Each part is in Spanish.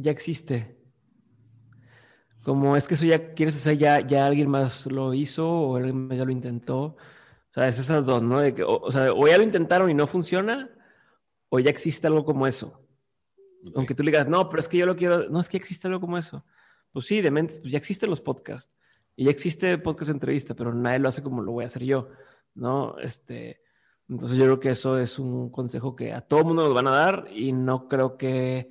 ya existe. Como es que eso ya quieres hacer, ya, ya alguien más lo hizo o alguien más ya lo intentó. O sea, es esas dos, ¿no? De que, o, sea, o ya lo intentaron y no funciona, o ya existe algo como eso. Aunque tú le digas, no, pero es que yo lo quiero, no, es que existe algo como eso. Pues sí, de mente, pues ya existen los podcasts y ya existe podcast entrevista, pero nadie lo hace como lo voy a hacer yo, ¿no? Este, entonces yo creo que eso es un consejo que a todo mundo nos van a dar y no creo que,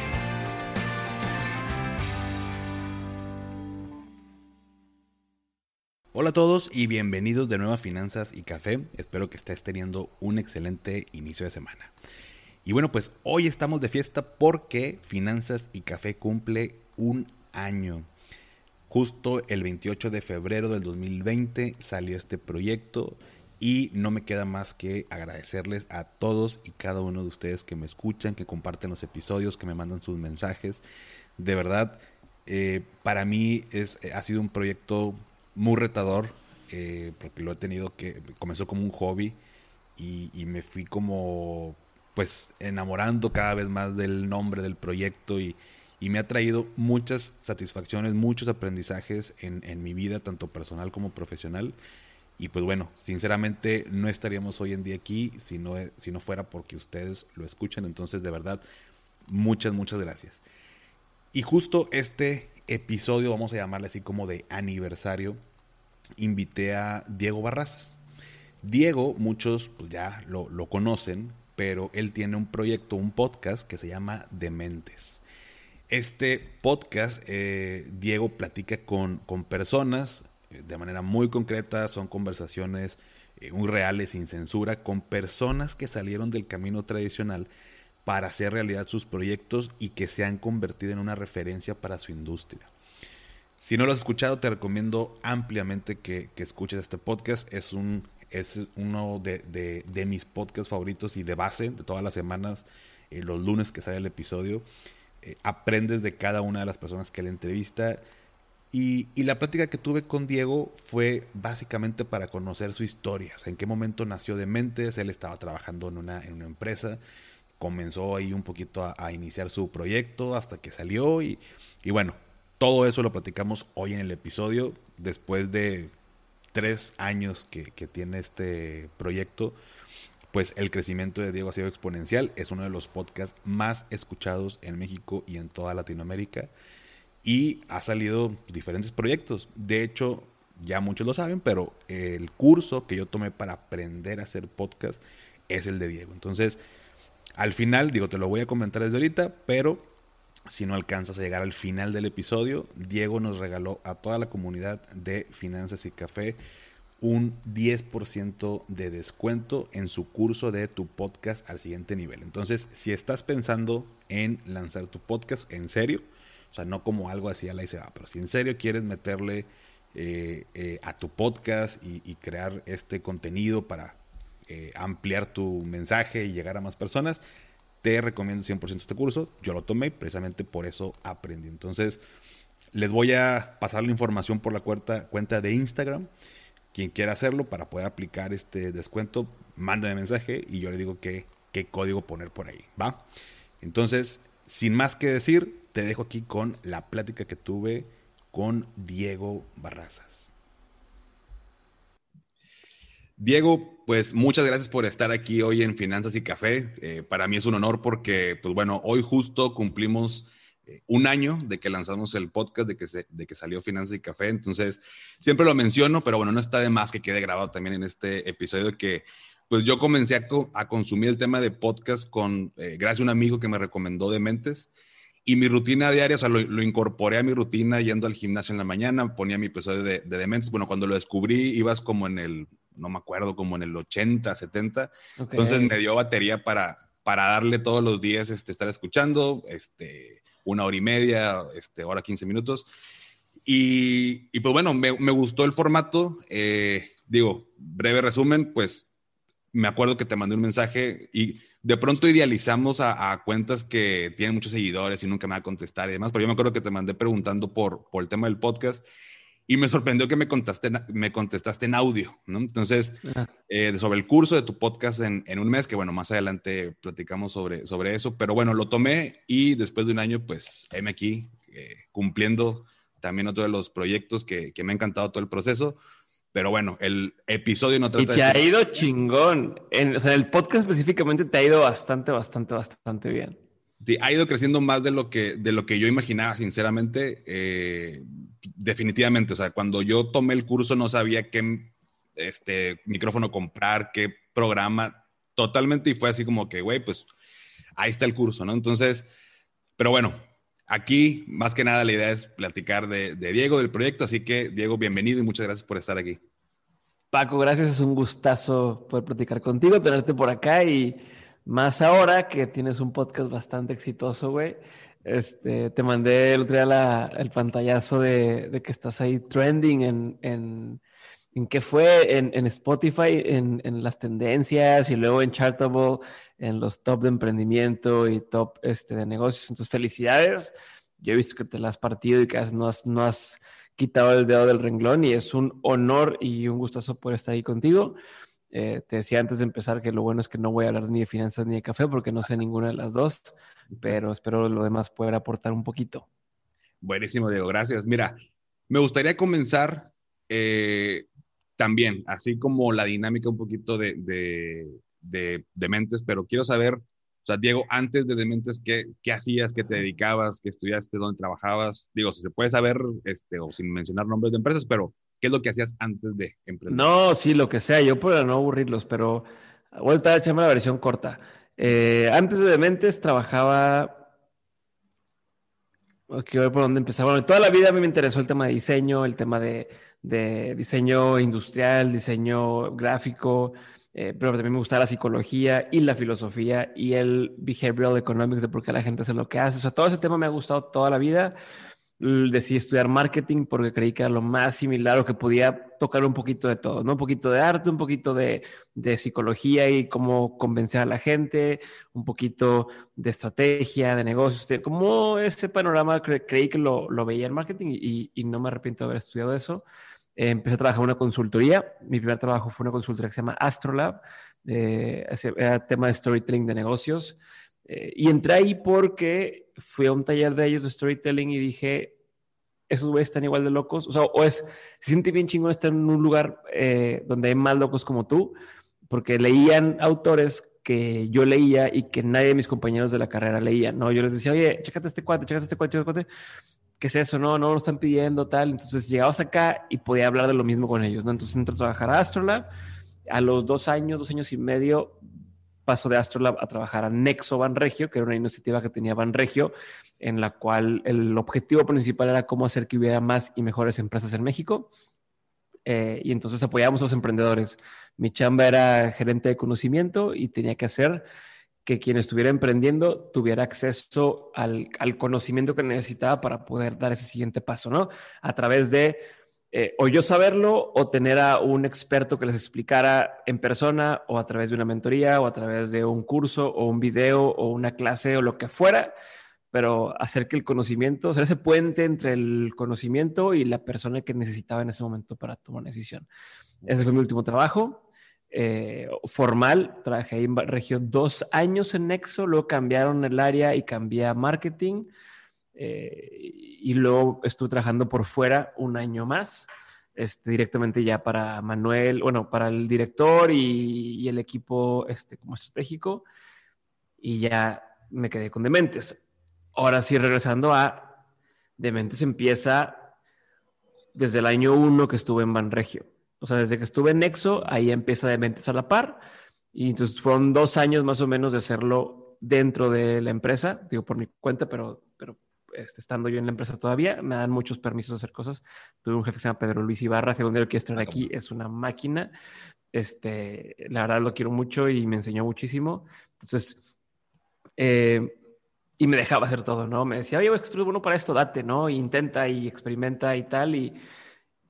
Hola a todos y bienvenidos de nuevo a Finanzas y Café. Espero que estés teniendo un excelente inicio de semana. Y bueno, pues hoy estamos de fiesta porque Finanzas y Café cumple un año. Justo el 28 de febrero del 2020 salió este proyecto y no me queda más que agradecerles a todos y cada uno de ustedes que me escuchan, que comparten los episodios, que me mandan sus mensajes. De verdad, eh, para mí es, eh, ha sido un proyecto muy retador, eh, porque lo he tenido que, comenzó como un hobby y, y, me fui como, pues, enamorando cada vez más del nombre del proyecto y, y me ha traído muchas satisfacciones, muchos aprendizajes en, en, mi vida, tanto personal como profesional. Y pues bueno, sinceramente no estaríamos hoy en día aquí si no, si no fuera porque ustedes lo escuchan. Entonces, de verdad, muchas, muchas gracias. Y justo este episodio, vamos a llamarle así como de aniversario, invité a Diego Barrazas. Diego, muchos pues ya lo, conocen, pero él tiene un proyecto, un podcast que se llama Dementes. Este podcast, eh, Diego platica con, con personas eh, de manera muy concreta, son conversaciones eh, muy reales, sin censura, con personas que salieron del camino tradicional para hacer realidad sus proyectos y que se han convertido en una referencia para su industria. Si no lo has escuchado, te recomiendo ampliamente que, que escuches este podcast. Es, un, es uno de, de, mis podcasts favoritos y de base de todas las semanas, eh, los lunes que sale el episodio. Eh, aprendes de cada una de las personas que le entrevista. Y, y, la plática que tuve con Diego fue básicamente para conocer su historia. O sea, en qué momento nació de Mentes. Él estaba trabajando en una, en una empresa. Comenzó ahí un poquito a, iniciar su proyecto hasta que salió. Y, y bueno, todo eso lo platicamos hoy en el episodio. Después de tres años que, que tiene este proyecto pues el crecimiento de Diego ha sido exponencial. Es uno de los podcasts más escuchados en México y en toda Latinoamérica. Y ha salido diferentes proyectos. De hecho, ya muchos lo saben, pero el curso que yo tomé para aprender a hacer podcast es el de Diego. Entonces, al final, digo, te lo voy a comentar desde ahorita, pero si no alcanzas a llegar al final del episodio, Diego nos regaló a toda la comunidad de Finanzas y Café un 10% de descuento en su curso de tu podcast al siguiente nivel. Entonces, si estás pensando en lanzar tu podcast en serio, o sea, no como algo así a la y se va, pero si en serio quieres meterle eh, eh, a tu podcast y, y, crear este contenido para eh, ampliar tu mensaje y llegar a más personas, te recomiendo 100% este curso. Yo lo tomé, precisamente por eso aprendí. Entonces, les voy a pasar la información por la cuenta, cuenta de Instagram. Quien quiera hacerlo para poder aplicar este descuento, mándame mensaje y yo le digo que, qué código poner por ahí, ¿va? Entonces, sin más que decir, te dejo aquí con la plática que tuve con Diego Barrazas. Diego, pues muchas gracias por estar aquí hoy en Finanzas y Café. Eh, para mí es un honor porque, pues bueno, hoy justo cumplimos un año de que lanzamos el podcast, de que, se, de que salió Finanzas y Café. Entonces, siempre lo menciono, pero bueno, no está de más que quede grabado también en este episodio que pues yo comencé a, consumir el tema de podcast con, eh, gracias a un amigo que me recomendó Dementes. Y mi rutina diaria, o sea, lo, lo, incorporé a mi rutina yendo al gimnasio en la mañana, ponía mi episodio de, de Dementes. Bueno, cuando lo descubrí, ibas como en el, no me acuerdo, como en el 80, 70. Okay. Entonces me dio batería para, para darle todos los días, este, estar escuchando, este, una hora y media, este, hora 15 minutos. Y, y pues bueno, me, me, gustó el formato. Eh, digo, breve resumen, pues me acuerdo que te mandé un mensaje y de pronto idealizamos a, a, cuentas que tienen muchos seguidores y nunca me va a contestar y demás, pero yo me acuerdo que te mandé preguntando por, por el tema del podcast y me sorprendió que me contestaste, me contestaste en audio, ¿no? Entonces, ah. eh, sobre el curso de tu podcast en, en, un mes, que bueno, más adelante platicamos sobre, sobre eso, pero bueno, lo tomé y después de un año, pues, heme aquí, eh, cumpliendo también otro de los proyectos que, que me ha encantado todo el proceso. Pero bueno, el episodio no trata y te ha ido chingón. En, o sea, el podcast específicamente te ha ido bastante, bastante, bastante bien. Sí, ha ido creciendo más de lo que, de lo que yo imaginaba, sinceramente. Eh, definitivamente, o sea, cuando yo tomé el curso no sabía qué este, micrófono comprar, qué programa, totalmente, y fue así como que, güey, pues ahí está el curso, ¿no? Entonces, pero bueno, Aquí, más que nada, la idea es platicar de, Diego, del proyecto. Así que, Diego, bienvenido y muchas gracias por estar aquí. Paco, gracias. Es un gustazo poder platicar contigo, tenerte por acá y más ahora que tienes un podcast bastante exitoso, güey. Este, te mandé el otro día el pantallazo de, que estás ahí trending en, en, en qué fue, en, en Spotify, en, en, las tendencias y luego en Chartable en los top de emprendimiento y top este, de negocios. Entonces, felicidades. Yo he visto que te la has partido y que no, has, no has quitado el dedo del renglón y es un honor y un gustazo poder estar ahí contigo. Eh, te decía antes de empezar que lo bueno es que no voy a hablar ni de finanzas ni de café porque no sé ninguna de las dos, pero espero lo demás poder aportar un poquito. Buenísimo, Diego, gracias. Mira, me gustaría comenzar eh, también, así como la dinámica un poquito de, de Dementes, pero quiero saber, o sea, Diego, antes de Dementes, ¿qué, qué hacías, qué te dedicabas, qué estudiaste, dónde trabajabas? Digo, si se puede saber, este, o sin mencionar nombres de empresas, pero ¿qué es lo que hacías antes de emprender? No, sí, lo que sea, yo para no aburrirlos, pero vuelta a echarme la versión corta. Eh, antes de Dementes trabajaba Quiero ver por dónde empezar. Bueno, toda la vida a mí me interesó el tema de diseño, el tema de, diseño industrial, diseño gráfico, eh, pero también me gusta la psicología y la filosofía y el behavioral economics de por qué la gente hace lo que hace. O sea, todo ese tema me ha gustado toda la vida. Decidí estudiar marketing porque creí que era lo más similar o que podía tocar un poquito de todo, ¿no? Un poquito de arte, un poquito de, de psicología y cómo convencer a la gente, un poquito de estrategia, de negocios, como ese panorama creí que lo, lo veía en marketing y, y no me arrepiento de haber estudiado eso. Eh, empecé a trabajar en una consultoría. Mi primer trabajo fue una consultoría que se llama Astrolab, eh, era tema de storytelling de negocios. Eh, y entré ahí porque fui a un taller de ellos de storytelling y dije, esos güeyes están igual de locos. O sea, o es, se siente bien chingón estar en un lugar eh, donde hay más locos como tú, porque leían autores que yo leía y que nadie de mis compañeros de la carrera leía, ¿no? Yo les decía, oye, chécate este cuate, chécate este cuate, chécate este cuate. ¿qué es eso? No, no lo están pidiendo, tal. Entonces llegabas acá y podía hablar de lo mismo con ellos, ¿no? Entonces entré a trabajar a Astrolab. A los dos años, dos años y medio, paso de Astrolab a trabajar a Nexo Banregio, que era una iniciativa que tenía Banregio, en la cual el objetivo principal era cómo hacer que hubiera más y mejores empresas en México. Eh, y entonces apoyábamos a los emprendedores. Mi chamba era gerente de conocimiento y tenía que hacer que quien estuviera emprendiendo tuviera acceso al, conocimiento que necesitaba para poder dar ese siguiente paso, ¿no? A través de eh, o yo saberlo o tener a un experto que les explicara en persona o a través de una mentoría o a través de un curso o un video o una clase o lo que fuera, pero hacer que el conocimiento, o sea, ese puente entre el conocimiento y la persona que necesitaba en ese momento para tomar una decisión. Ese fue mi último trabajo. Eh, formal. Trabajé en región dos años en Nexo, luego cambiaron el área y cambié a marketing. Eh, y luego estuve trabajando por fuera un año más, este, directamente ya para Manuel, bueno, para el director y, el equipo este, como estratégico. Y ya me quedé con Dementes. Ahora sí, regresando a Dementes empieza desde el año uno que estuve en Banregio. O sea, desde que estuve en Nexo, ahí empieza de mentes a la par. Y entonces fueron dos años más o menos de hacerlo dentro de la empresa, digo por mi cuenta, pero, pero estando yo en la empresa todavía, me dan muchos permisos de hacer cosas. Tuve un jefe que se llama Pedro Luis Ibarra, segundo lo quiero estar aquí, es una máquina. Este, la verdad lo quiero mucho y me enseñó muchísimo. Entonces, eh, y me dejaba hacer todo, ¿no? Me decía, oye, estoy bueno para esto, date, ¿no? intenta y experimenta y tal. Y,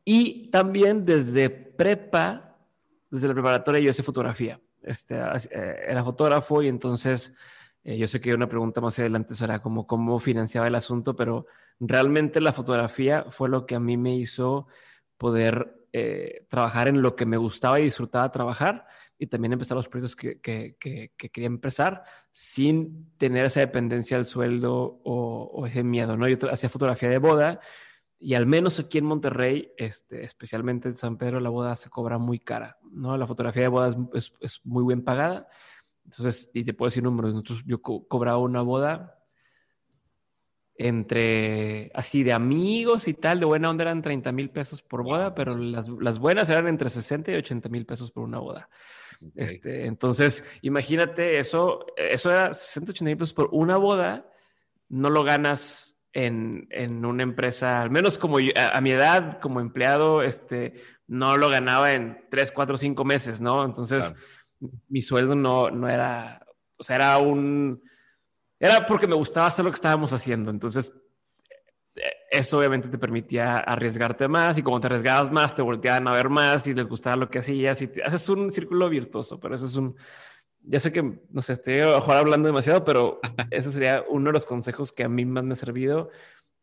y también desde prepa, desde la preparatoria, yo hice fotografía. Este, eh, era fotógrafo y entonces eh, yo sé que una pregunta más adelante será como cómo financiaba el asunto, pero realmente la fotografía fue lo que a mí me hizo poder eh, trabajar en lo que me gustaba y disfrutaba trabajar y también empezar los proyectos que, que, que, quería empezar sin tener esa dependencia del sueldo o, ese miedo, ¿no? Yo hacía fotografía de boda y al menos aquí en Monterrey, este, especialmente en San Pedro, la boda se cobra muy cara, ¿no? La fotografía de boda es, es, muy bien pagada. Entonces, y te puedo decir números, nosotros, yo cobraba una boda entre así de amigos y tal, de buena onda eran 30 mil pesos por boda, pero las, las, buenas eran entre 60 y 80 mil pesos por una boda. Este, entonces, imagínate eso, eso era 180 mil pesos por una boda, no lo ganas en, en una empresa, al menos como a, mi edad, como empleado, este, no lo ganaba en 3, 4, 5 meses, ¿no? Entonces, mi sueldo no, no era, o sea, era un, era porque me gustaba hacer lo que estábamos haciendo. Entonces, eso obviamente te permitía arriesgarte más y como te arriesgabas más, te volteaban a ver más y les gustaba lo que hacías y te, haces un círculo virtuoso, pero eso es un, ya sé que, no sé, estoy a hablando demasiado, pero eso sería uno de los consejos que a mí más me ha servido,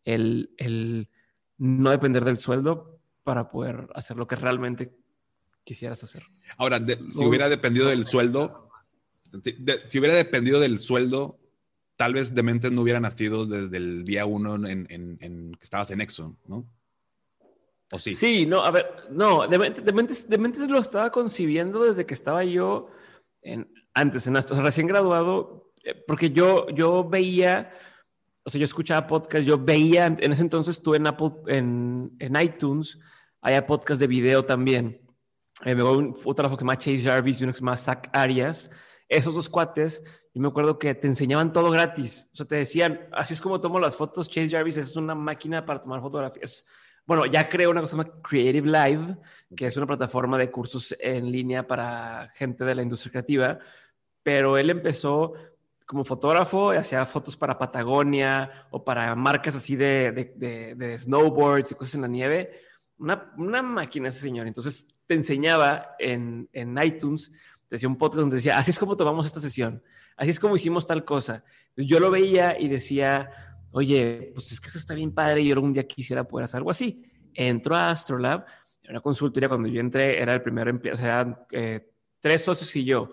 el, el no depender del sueldo para poder hacer lo que realmente quisieras hacer. Ahora, si hubiera dependido del sueldo, si hubiera dependido del sueldo, tal vez Dementes no hubiera nacido desde el día uno en, en, que estabas en Exxon, ¿no? ¿O sí? Sí, no, a ver, no, Dementes, Dementes, lo estaba concibiendo desde que estaba yo en, antes, en, o sea, recién graduado, eh, porque yo, yo veía, o sea, yo escuchaba podcast, yo veía, en ese entonces tú en Apple, en, en iTunes, había podcast de video también. Eh, me un fotógrafo que se llama Chase Jarvis y uno que se llama Zach Arias. Esos dos cuates y me acuerdo que te enseñaban todo gratis. O sea, te decían, así es como tomo las fotos. Chase Jarvis es una máquina para tomar fotografías. Bueno, ya creó una cosa que se llama Creative Live, que es una plataforma de cursos en línea para gente de la industria creativa. Pero él empezó como fotógrafo hacía fotos para Patagonia o para marcas así de, de, de, snowboards y cosas en la nieve. Una, una, máquina ese señor. Entonces te enseñaba en, en iTunes, decía un podcast donde decía, así es como tomamos esta sesión así es como hicimos tal cosa. Yo lo veía y decía, oye, pues es que eso está bien padre y yo algún día quisiera poder hacer algo así. Entró a Astrolab, una consultoría, cuando yo entré era el primer empleado, o sea, eran eh, tres socios y yo.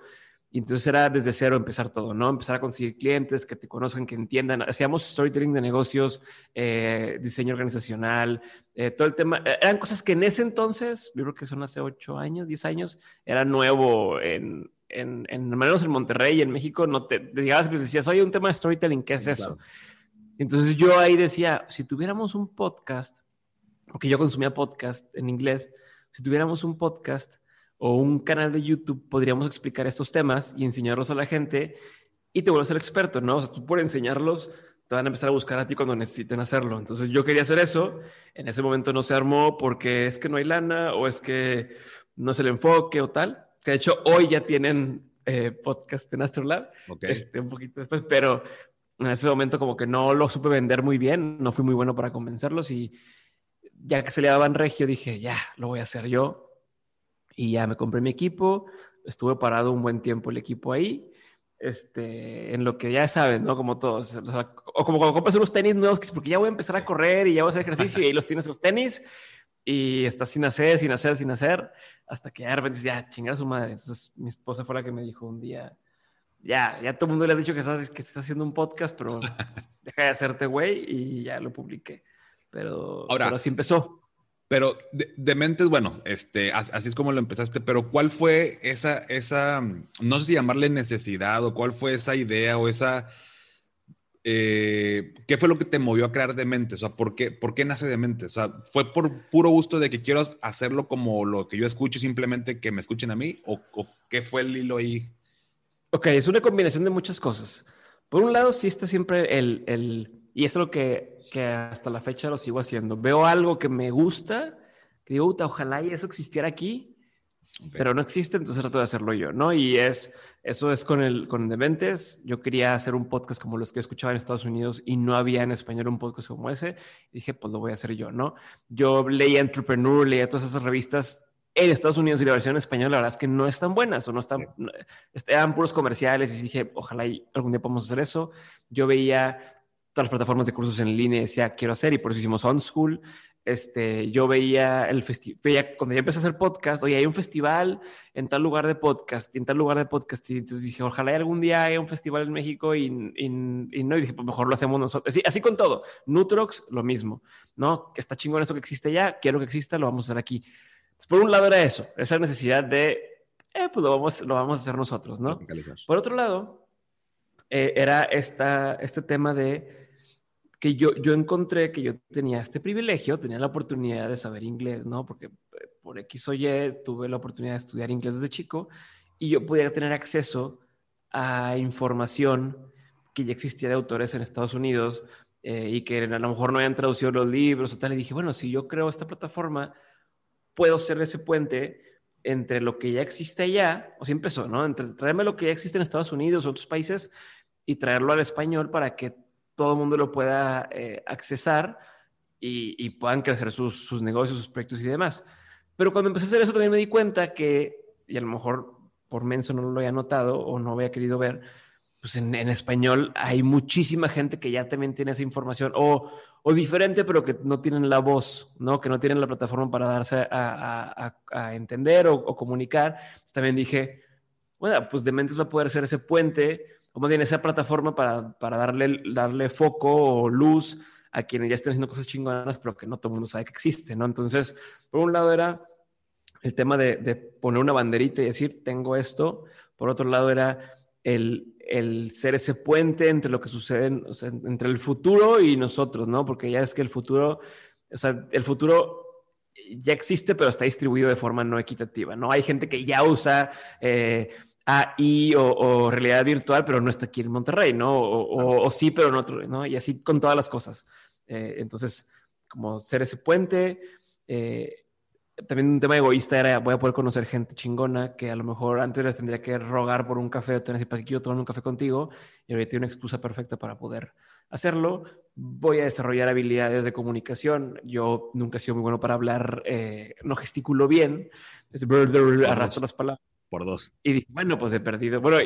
Y entonces era desde cero empezar todo, ¿no? Empezar a conseguir clientes que te conozcan, que entiendan. Hacíamos storytelling de negocios, eh, diseño organizacional, eh, todo el tema. Eran cosas que en ese entonces, yo creo que son hace ocho años, diez años, era nuevo en, en, en, menos en Monterrey en México, no te, llegabas y les decías, oye, un tema de storytelling, ¿qué es eso? Entonces yo ahí decía, si tuviéramos un podcast, porque yo consumía podcast en inglés, si tuviéramos un podcast o un canal de YouTube, podríamos explicar estos temas y enseñarlos a la gente y te vuelves ser experto, ¿no? O sea, tú por enseñarlos te van a empezar a buscar a ti cuando necesiten hacerlo. Entonces yo quería hacer eso, en ese momento no se armó porque es que no hay lana o es que no es el enfoque o tal que de hecho hoy ya tienen eh, podcast en Astrolab, este, un poquito después, pero en ese momento como que no lo supe vender muy bien, no fui muy bueno para convencerlos y ya que se le daban regio dije, ya, lo voy a hacer yo. Y ya me compré mi equipo, estuve parado un buen tiempo el equipo ahí, este, en lo que ya saben, ¿no? Como todos, o, como cuando compras unos tenis nuevos, que es porque ya voy a empezar a correr y ya voy a hacer ejercicio y ahí los tienes los tenis y estás sin hacer, sin hacer, sin hacer, hasta que de repente ya chingar a su madre. Entonces mi esposa fue la que me dijo un día, ya, ya todo el mundo le ha dicho que estás, que estás haciendo un podcast, pero deja de hacerte güey y ya lo publiqué. Pero, Ahora, pero así empezó. Pero de, mentes, bueno, este, así es como lo empezaste, pero ¿cuál fue esa, esa, no sé si llamarle necesidad o cuál fue esa idea o esa eh, ¿qué fue lo que te movió a crear Demente? O sea, ¿por qué, ¿por qué nace Demente? O sea, ¿fue por puro gusto de que quiero hacerlo como lo que yo escucho, simplemente que me escuchen a mí? ¿O, qué fue el hilo ahí? Ok, es una combinación de muchas cosas. Por un lado, sí está siempre el, el y es lo que, que, hasta la fecha lo sigo haciendo. Veo algo que me gusta, que digo, ojalá y eso existiera aquí, pero no existe, entonces trato de hacerlo yo, ¿no? Y es, eso es con el, con Dementes. Yo quería hacer un podcast como los que escuchaba en Estados Unidos y no había en español un podcast como ese. Y dije, pues lo voy a hacer yo, ¿no? Yo leía Entrepreneur, leía todas esas revistas en Estados Unidos y la versión española, la verdad es que no están buenas o no están, eran puros comerciales y dije, ojalá algún día podamos hacer eso. Yo veía todas las plataformas de cursos en línea y decía, quiero hacer y por eso hicimos On School este, yo veía el festival, cuando ya empecé a hacer podcast, oye, hay un festival en tal lugar de podcast, y en tal lugar de podcast, y entonces dije, ojalá algún día haya un festival en México y, y, no, y dije, pues mejor lo hacemos nosotros. Así, así con todo. Nutrox, lo mismo, ¿no? Que está chingón eso que existe ya, quiero que exista, lo vamos a hacer aquí. por un lado era eso, esa necesidad de, eh, pues lo vamos, lo vamos a hacer nosotros, ¿no? Por otro lado, eh, era esta, este tema de que yo, yo encontré que yo tenía este privilegio, tenía la oportunidad de saber inglés, ¿no? Porque eh, por X o Y tuve la oportunidad de estudiar inglés desde chico y yo pudiera tener acceso a información que ya existía de autores en Estados Unidos eh, y que a lo mejor no habían traducido los libros o tal. Y dije, bueno, si yo creo esta plataforma, puedo ser ese puente entre lo que ya existe allá, o si empezó, ¿no? Entre traerme lo que ya existe en Estados Unidos o otros países y traerlo al español para que todo el mundo lo pueda eh, accesar y, puedan crecer sus, negocios, sus proyectos y demás. Pero cuando empecé a hacer eso también me di cuenta que, y a lo mejor por menso no lo había notado o no había querido ver, pues en, español hay muchísima gente que ya también tiene esa información o, o, diferente, pero que no tienen la voz, ¿no? Que no tienen la plataforma para darse a, entender o, o, comunicar. Entonces también dije, bueno, pues Dementes va a poder ser ese puente o más bien esa plataforma para, para darle, darle foco o luz a quienes ya estén haciendo cosas chingonas, pero que no todo el mundo sabe que existe, ¿no? Entonces, por un lado era el tema de, poner una banderita y decir, tengo esto. Por otro lado era el, el ser ese puente entre lo que sucede, entre el futuro y nosotros, ¿no? Porque ya es que el futuro, o sea, el futuro ya existe, pero está distribuido de forma no equitativa, ¿no? Hay gente que ya usa... Eh, AI o, o, realidad virtual, pero no está aquí en Monterrey, ¿no? O, sí, pero en otro, ¿no? Y así con todas las cosas. Eh, entonces, como ser ese puente. Eh, también un tema egoísta era, voy a poder conocer gente chingona que a lo mejor antes les tendría que rogar por un café o tener decir, ¿para qué quiero tomar un café contigo? Y ahorita tengo una excusa perfecta para poder hacerlo. Voy a desarrollar habilidades de comunicación. Yo nunca he sido muy bueno para hablar, eh, no gesticulo bien, arrastro las palabras por dos. Y dije, bueno, pues he perdido. Bueno,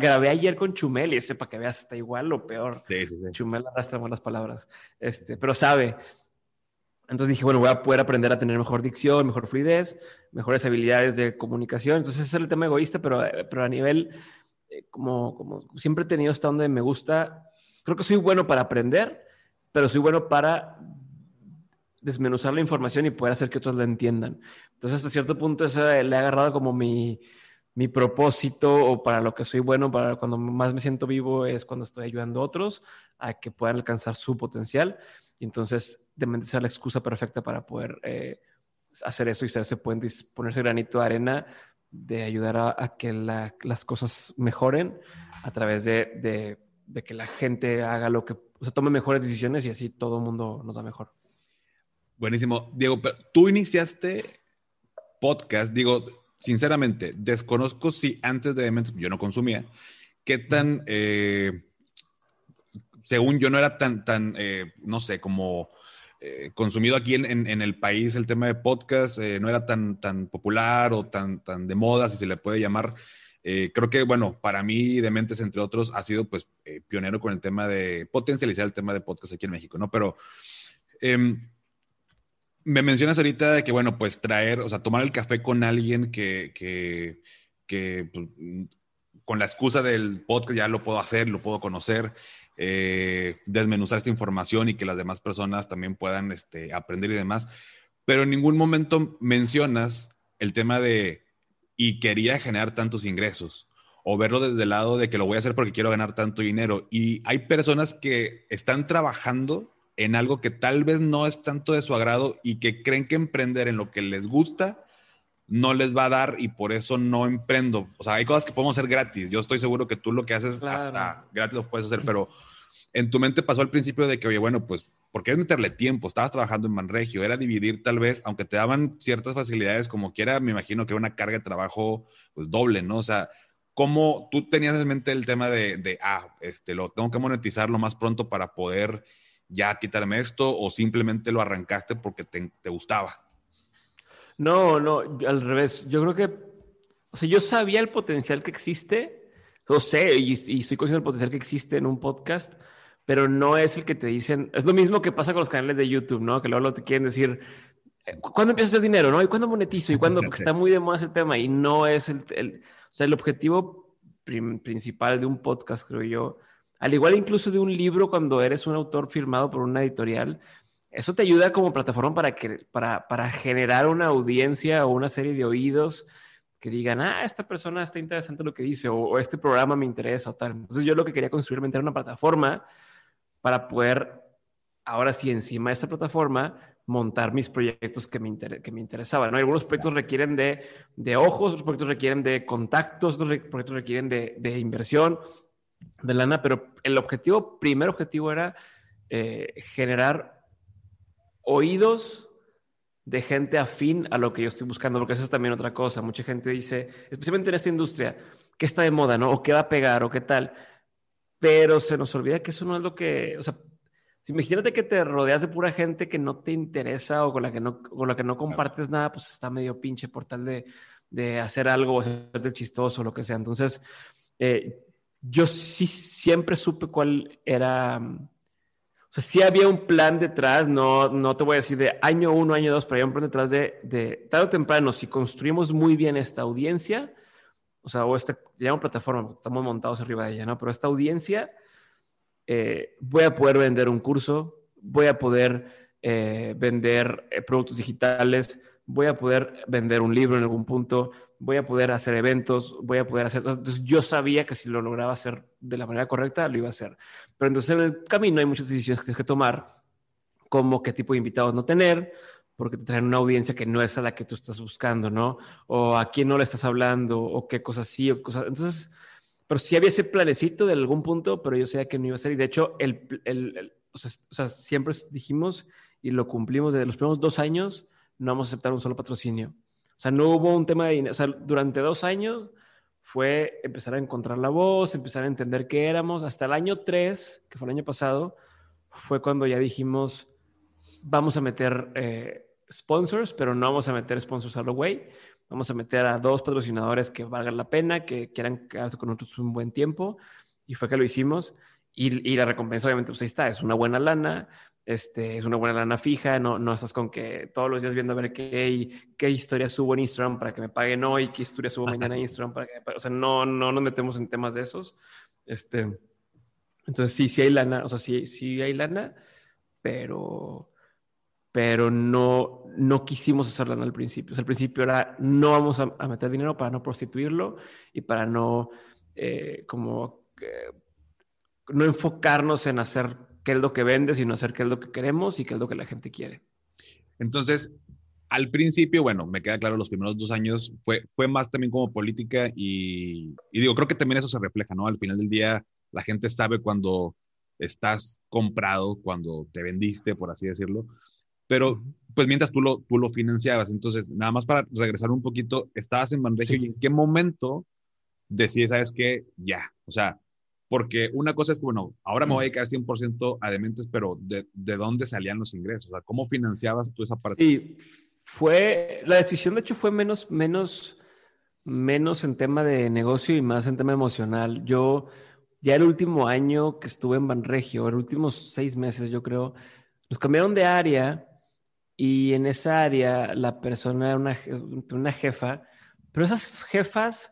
grabé ayer con Chumel y ese para que veas está igual o peor. Sí, sí, sí. Chumel arrastra buenas palabras, este, pero sabe. Entonces dije, bueno, voy a poder aprender a tener mejor dicción, mejor fluidez, mejores habilidades de comunicación. Entonces ese es el tema egoísta, pero, pero a nivel, eh, como, como siempre he tenido hasta donde me gusta, creo que soy bueno para aprender, pero soy bueno para desmenuzar la información y poder hacer que otros la entiendan. Entonces, hasta cierto punto, eso le he agarrado como mi, mi propósito o para lo que soy bueno, para cuando más me siento vivo es cuando estoy ayudando a otros a que puedan alcanzar su potencial. Y entonces, de mente sea la excusa perfecta para poder eh, hacer eso y ese puente y ponerse granito de arena de ayudar a, que las cosas mejoren a través de, de, que la gente haga lo que, o tome mejores decisiones y así todo el mundo nos da mejor. Buenísimo. Diego, tú iniciaste podcast, digo, sinceramente, desconozco si antes de Dementes yo no consumía, qué tan, eh, según yo no era tan, tan, eh, no sé, como eh, consumido aquí en, el país el tema de podcast, no era tan, tan popular o tan, tan de moda, si se le puede llamar. creo que, bueno, para mí, Dementes, entre otros, ha sido pues pionero con el tema de potencializar el tema de podcast aquí en México, ¿no? Pero em, me mencionas ahorita de que, bueno, pues traer, o sea, tomar el café con alguien que, que, pues, con la excusa del podcast ya lo puedo hacer, lo puedo conocer, eh, desmenuzar esta información y que las demás personas también puedan este, aprender y demás. Pero en ningún momento mencionas el tema de, y quería generar tantos ingresos, o verlo desde el lado de que lo voy a hacer porque quiero ganar tanto dinero. Y hay personas que están trabajando en algo que tal vez no es tanto de su agrado y que creen que emprender en lo que les gusta no les va a dar y por eso no emprendo. O sea, hay cosas que podemos hacer gratis. Yo estoy seguro que tú lo que haces hasta gratis lo puedes hacer, pero en tu mente pasó al principio de que, oye, bueno, pues porque es meterle tiempo, estabas trabajando en Manregio, era dividir tal vez, aunque te daban ciertas facilidades como quiera, me imagino que era una carga de trabajo pues doble, ¿no? O sea, ¿cómo tú tenías en mente el tema de, de, ah, este, lo tengo que monetizar lo más pronto para poder ya quitarme esto o simplemente lo arrancaste porque te, te gustaba? No, no, al revés. Yo creo que, o sea, yo sabía el potencial que existe, lo sé, y, y estoy consciente del potencial que existe en un podcast, pero no es el que te dicen, es lo mismo que pasa con los canales de YouTube, ¿no? Que luego te quieren decir, eh, ¿cuándo empieza a hacer dinero, no? ¿Y cuándo monetizo? ¿Y cuándo? Porque está muy de moda ese tema y no es el, el o sea, el objetivo principal de un podcast, creo yo, al igual incluso de un libro cuando eres un autor firmado por una editorial, eso te ayuda como plataforma para, que, para, para generar una audiencia o una serie de oídos que digan, ah, esta persona está interesante lo que dice, o, o, este programa me interesa, o tal. Entonces yo lo que quería construir era una plataforma para poder, ahora sí, encima de esta plataforma, montar mis proyectos que me, inter que me interesaban. ¿no? Algunos proyectos requieren de, de, ojos, otros proyectos requieren de contactos, otros proyectos requieren de, de, inversión, de lana, pero el objetivo, primer objetivo era eh, generar oídos de gente afín a lo que yo estoy buscando, porque eso es también otra cosa. Mucha gente dice, especialmente en esta industria, ¿qué está de moda, no? O qué va a pegar, o qué tal pero se nos olvida que eso no es lo que, o sea, imagínate que te rodeas de pura gente que no te interesa o con la que no, con la que no compartes nada, pues está medio pinche por tal de, de hacer algo o hacerte chistoso o lo que sea. Entonces, eh, yo sí siempre supe cuál era, o sea, sí había un plan detrás, no, no te voy a decir de año uno, año dos, pero había un plan detrás de, de tarde o temprano, si construimos muy bien esta audiencia, o sea, o esta, una plataforma, estamos montados arriba de ella, ¿no? Pero esta audiencia, eh, voy a poder vender un curso, voy a poder eh, vender eh, productos digitales, voy a poder vender un libro en algún punto, voy a poder hacer eventos, voy a poder hacer... Entonces yo sabía que si lo lograba hacer de la manera correcta, lo iba a hacer. Pero entonces en el camino hay muchas decisiones que tienes que tomar, como qué tipo de invitados no tener, porque te traen una audiencia que no es a la que tú estás buscando, ¿no? O a quién no le estás hablando, o qué cosas sí, o cosas. Entonces, pero sí había ese planecito de algún punto, pero yo sabía que no iba a ser. Y de hecho, el, el, o, sea, siempre dijimos y lo cumplimos desde los primeros dos años, no vamos a aceptar un solo patrocinio. O sea, no hubo un tema de dinero. O sea, durante dos años fue empezar a encontrar la voz, empezar a entender qué éramos. Hasta el año tres, que fue el año pasado, fue cuando ya dijimos, vamos a meter eh, sponsors, pero no vamos a meter sponsors a lo güey. Vamos a meter a dos patrocinadores que valgan la pena, que quieran quedarse con nosotros un buen tiempo. Y fue que lo hicimos. Y, y la recompensa, obviamente, pues ahí está. Es una buena lana, este, es una buena lana fija. No, no estás con que todos los días viendo a ver qué, qué historia subo en Instagram para que me paguen hoy, qué historia subo mañana en Instagram para que O sea, no, no nos metemos en temas de esos. Este, entonces, sí, sí hay lana. O sea, sí, sí hay lana, pero pero no, no quisimos hacerlo al principio. O sea, al principio era no vamos a, a, meter dinero para no prostituirlo y para no eh, como eh, no enfocarnos en hacer qué es lo que vende, sino hacer qué es lo que queremos y qué es lo que la gente quiere. Entonces, al principio, bueno, me queda claro, los primeros dos años fue, fue más también como política y, y digo, creo que también eso se refleja, ¿no? Al final del día, la gente sabe cuando estás comprado, cuando te vendiste, por así decirlo pero pues mientras tú lo, tú lo financiabas. Entonces, nada más para regresar un poquito, estabas en Banregio sí. y en qué momento decides, sabes qué, ya, o sea, porque una cosa es que, bueno, ahora me voy a dedicar 100% a dementes, pero de, ¿de, dónde salían los ingresos? O sea, ¿cómo financiabas tú esa parte? Sí, fue, la decisión de hecho fue menos, menos, menos en tema de negocio y más en tema emocional. Yo, ya el último año que estuve en Banregio, los últimos seis meses, yo creo, nos cambiaron de área y en esa área la persona era una, una jefa, pero esas jefas,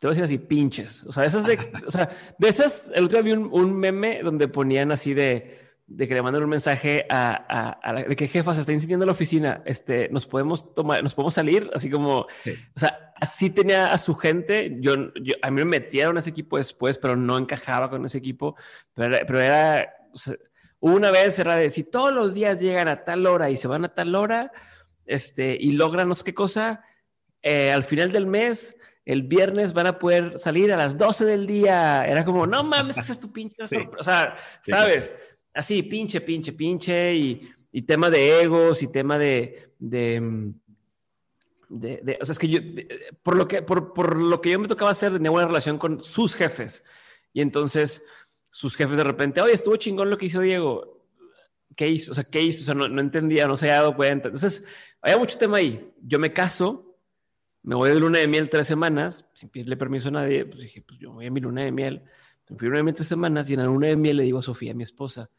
te voy a decir así, pinches. O sea, esas de, o sea, de esas, el otro día vi un, un meme donde ponían así de, de que le mandan un mensaje a, a, a la, de que jefa se está incendiando la oficina, este, nos podemos tomar, nos podemos salir, así como, sí. o sea, así tenía a su gente, yo, yo, a mí me metieron a ese equipo después, pero no encajaba con ese equipo, pero pero era o sea, una vez era de si todos los días llegan a tal hora y se van a tal hora, este, y logran no sé qué cosa, eh, al final del mes, el viernes van a poder salir a las 12 del día. Era como, no mames, que es tu pinche sí. O sea, ¿sabes? así, pinche, pinche, pinche, y, y tema de egos, y tema de, de, mm, de, de o sea, es que yo, por, lo que, por, por lo que yo me tocaba hacer, tenía buena relación con sus jefes, y entonces sus jefes de repente, oye, estuvo chingón lo que hizo Diego, ¿qué hizo? O sea, ¿qué hizo? O sea, no, no entendía, no se había dado cuenta. Entonces, había mucho tema ahí. Yo me caso, me voy de luna de miel tres semanas, sin pedirle permiso a nadie, pues dije, pues yo voy a mi luna de miel. Me fui a luna de miel tres semanas y en la luna de miel le digo a Sofía, mi esposa,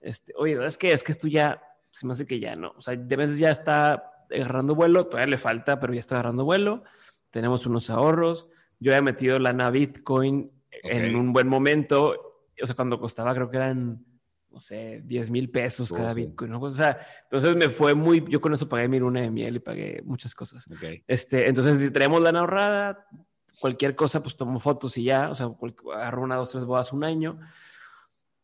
este, oye, es que es que esto ya, se me hace que ya no. O sea, de vez ya está agarrando vuelo, todavía le falta, pero ya está agarrando vuelo. Tenemos unos ahorros. Yo he metido lana Bitcoin en un buen momento. O sea, cuando costaba, creo que eran no sé, 10 mil pesos cada Bitcoin. ¿no? O sea, entonces me fue muy, yo con eso pagué mi luna de miel y pagué muchas cosas. Este, entonces, si tenemos lana ahorrada, cualquier cosa, pues tomo fotos y ya, o sea, agarro una, dos, tres bodas un año.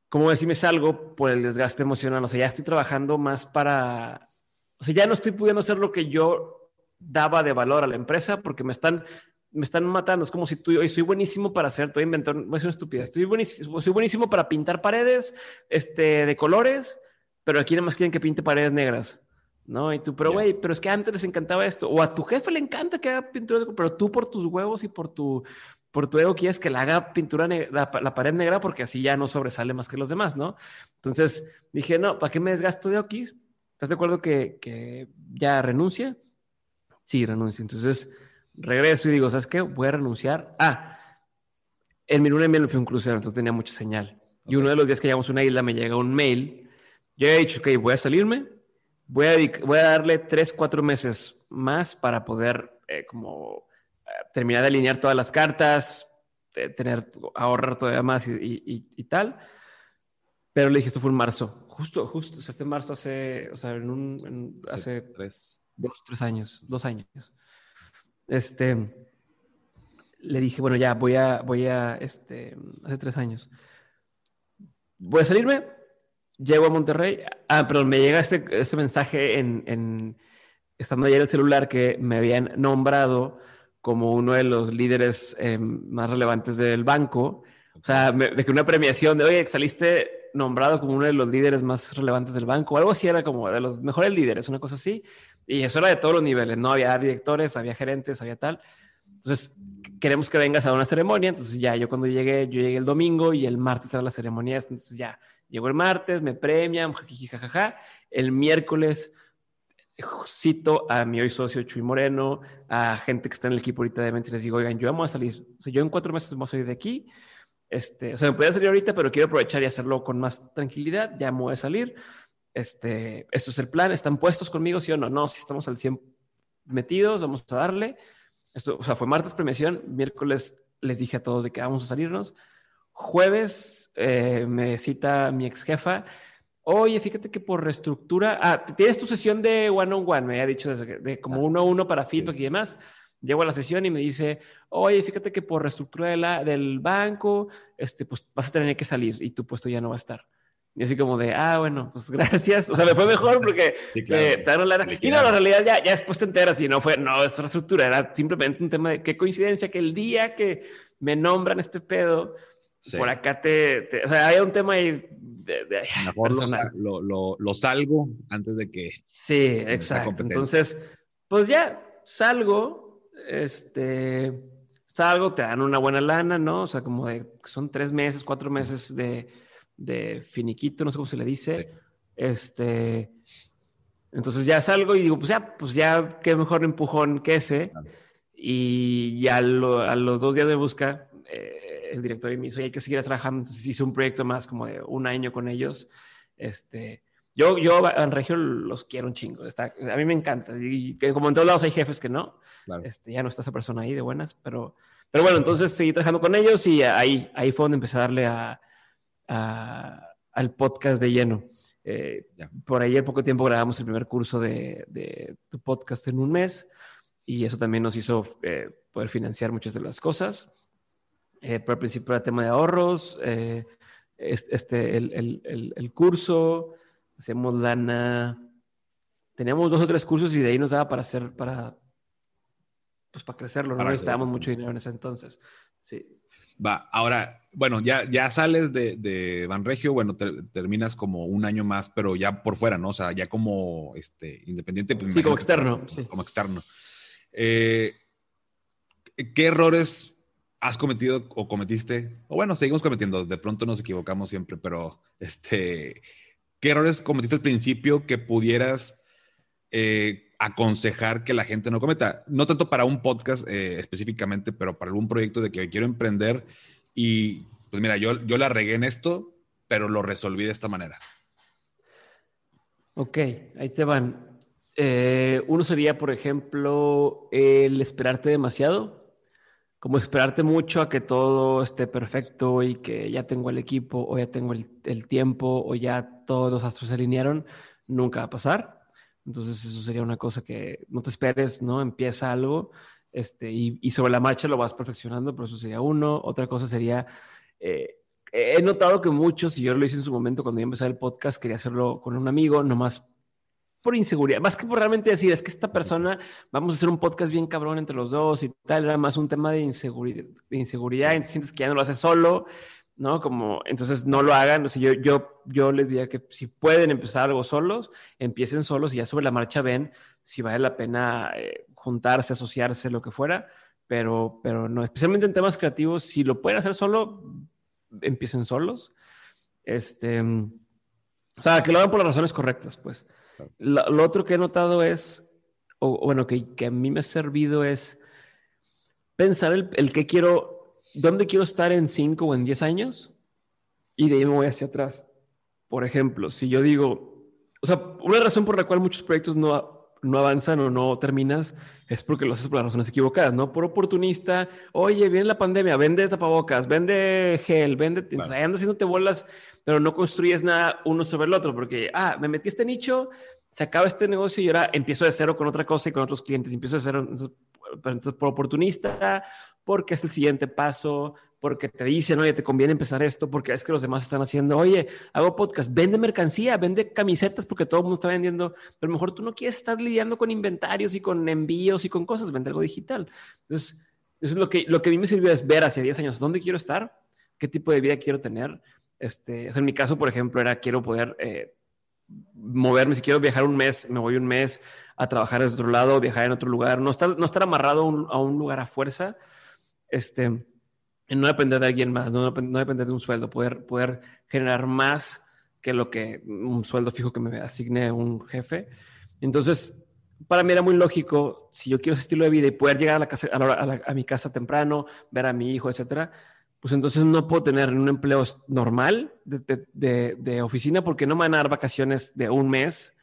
Como decir, me salgo por el desgaste emocional, o sea, ya estoy trabajando más para, o sea, ya no estoy pudiendo hacer lo que yo daba de valor a la empresa porque me están me están matando. Es como si tú, hoy soy buenísimo para hacer, estoy inventando, voy a ser una estupidez, estoy buenísimo, soy buenísimo para pintar paredes este, de colores, pero aquí nada más quieren que pinte paredes negras. ¿no? Y tú, pero güey, pero es que antes les encantaba esto. O a tu jefe le encanta que haga pintura, pero tú por tus huevos y por tu, por tu ego quieres que le haga pintura la, la, pared negra porque así ya no sobresale más que los demás, ¿no? Entonces dije, no, ¿para qué me desgasto de Oquis? ¿Estás de acuerdo que, que ya renuncia? Sí, renuncia. Entonces regreso y digo, ¿sabes qué? Voy a renunciar. Ah, en mi luna de miel fui un crucero, entonces tenía mucha señal. Y uno de los días que llegamos a una isla me llega un mail. Yo he dicho, ok, voy a salirme, voy a, voy a darle tres, cuatro meses más para poder eh, como eh, terminar de alinear todas las cartas, tener, ahorrar todavía más y, tal. Pero le dije, esto fue en marzo, justo, justo, o sea, este marzo hace, o sea, en un, hace, tres. dos, tres años, dos años este, le dije, bueno, ya voy a, voy a, este, hace tres años, voy a salirme, llego a Monterrey, ah, pero me llega ese, ese mensaje en, en, estando ayer el celular que me habían nombrado como uno de los líderes em, más relevantes del banco, o sea, de que una premiación de, oye, saliste nombrado como uno de los líderes más relevantes del banco, o algo así era como de los mejores líderes, una cosa así. Y eso era de todos los niveles, ¿no? Había directores, había gerentes, había tal. Entonces, queremos que vengas a una ceremonia. Entonces, ya, yo cuando llegué, yo llegué el domingo y el martes era la ceremonia. Entonces, ya, llegó el martes, me premian, jajaja. El miércoles cito a mi hoy socio Chuy Moreno, a gente que está en el equipo ahorita de ventas y les digo, oigan, yo vamos a salir. O sea, yo en cuatro meses vamos a salir de aquí. Este, o sea, me podía salir ahorita, pero quiero aprovechar y hacerlo con más tranquilidad. Ya me voy a salir este, esto es el plan, ¿están puestos conmigo, sí o no? No, si estamos al 100 metidos, vamos a darle. Esto, o sea, fue martes premiación, miércoles les dije a todos de que vamos a salirnos. Jueves eh, me cita mi ex jefa. Oye, fíjate que por reestructura, ah, tienes tu sesión de one on one, me había dicho de, como uno a uno para feedback y demás. Llego a la sesión y me dice, oye, fíjate que por reestructura de la, del banco, este, pues vas a tener que salir y tu puesto ya no va a estar. Y así como de, ah, bueno, pues gracias. O sea, me fue mejor porque sí, claro. la... Y no, la realidad ya, ya después te enteras y no fue, no, esta estructura era simplemente un tema de qué coincidencia que el día que me nombran este pedo, por acá te, O sea, había un tema ahí de, de Mejor lo, lo, lo, salgo antes de que... Sí, exacto. Entonces, pues ya salgo, este... Salgo, te dan una buena lana, ¿no? O sea, como de, son tres meses, cuatro meses de de finiquito, no sé cómo se le dice. Este, entonces ya salgo y digo, pues ya, pues ya, qué mejor empujón que ese. Y ya a los dos días de busca, eh, el director me dijo, hay que seguir trabajando. Entonces hice un proyecto más como de un año con ellos. Este, yo, yo en Regio los quiero un chingo. Está, a mí me encanta. Y como en todos lados hay jefes que no. Este, ya no está esa persona ahí de buenas, pero, pero bueno, entonces seguí trabajando con ellos y ahí, ahí fue donde empecé a darle a, al podcast de lleno. Eh, por ahí en poco tiempo grabamos el primer curso de, tu podcast en un mes y eso también nos hizo eh, poder financiar muchas de las cosas. Eh, por el principio era tema de ahorros, este, el, curso, hacemos lana, teníamos dos o tres cursos y de ahí nos daba para hacer, para, pues para crecerlo, no necesitábamos mucho dinero en ese entonces. Sí. Va, ahora, bueno, ya, ya sales de, de Banregio, bueno, terminas como un año más, pero ya por fuera, ¿no? O sea, ya como este, independiente. Pues, sí, como externo. Como externo. Eh, ¿Qué errores has cometido o cometiste? O bueno, seguimos cometiendo, de pronto nos equivocamos siempre, pero este, ¿qué errores cometiste al principio que pudieras eh, aconsejar que la gente no cometa? No tanto para un podcast eh, específicamente, pero para algún proyecto de que quiero emprender y pues mira, yo, yo la regué en esto, pero lo resolví de esta manera. Ok, ahí te van. Eh, uno sería, por ejemplo, el esperarte demasiado, como esperarte mucho a que todo esté perfecto y que ya tengo el equipo o ya tengo el, el tiempo o ya todos los astros se alinearon, nunca va a pasar. Entonces eso sería una cosa que no te esperes, ¿no? Empieza algo este, y, sobre la marcha lo vas perfeccionando, pero eso sería uno. Otra cosa sería, eh, he notado que muchos, y yo lo hice en su momento cuando yo empecé el podcast, quería hacerlo con un amigo, nomás por inseguridad, más que por realmente decir, es que esta persona, vamos a hacer un podcast bien cabrón entre los dos y tal, era más un tema de inseguridad, de inseguridad, y sientes que ya no lo haces solo, ¿no? Como, entonces no lo hagan, o sea, yo, yo, yo les diría que si pueden empezar algo solos, empiecen solos y ya sobre la marcha ven si vale la pena eh, juntarse, asociarse, lo que fuera, pero, pero no, especialmente en temas creativos, si lo pueden hacer solo, empiecen solos. Este, o sea, que lo hagan por las razones correctas, pues. Lo, otro que he notado es, o bueno, que, que, a mí me ha servido es pensar el, el que quiero dónde quiero estar en 5 o en 10 años y de ahí me voy hacia atrás. Por ejemplo, si yo digo, o sea, una razón por la cual muchos proyectos no, no avanzan o no terminas es porque lo haces por las razones equivocadas, ¿no? Por oportunista, oye, viene la pandemia, vende tapabocas, vende gel, vende, claro. andas haciéndote bolas, pero no construyes nada uno sobre el otro, porque, ah, me metí este nicho, se acaba este negocio y ahora empiezo de cero con otra cosa y con otros clientes, empiezo de cero, entonces, por oportunista porque es el siguiente paso, porque te dicen, oye, te conviene empezar esto, porque es que los demás están haciendo, oye, hago podcast, vende mercancía, vende camisetas porque todo el mundo está vendiendo, pero mejor tú no quieres estar lidiando con inventarios y con envíos y con cosas, vende algo digital. Entonces, eso es lo que, lo que a mí me sirvió es ver hacia 10 años dónde quiero estar, qué tipo de vida quiero tener. Este, en mi caso, por ejemplo, era quiero poder eh, moverme, si quiero viajar un mes, me voy un mes a trabajar en otro lado, viajar en otro lugar, no estar, no estar amarrado a un, a un lugar a fuerza, este, no depender de alguien más, no, no, depender de un sueldo, poder, poder generar más que lo que un sueldo fijo que me asigne un jefe. Entonces, para mí era muy lógico, si yo quiero ese estilo de vida y poder llegar a, la casa, a, mi casa temprano, ver a mi hijo, etcétera, pues entonces no puedo tener un empleo normal de, de, de, oficina porque no me van a dar vacaciones de un mes.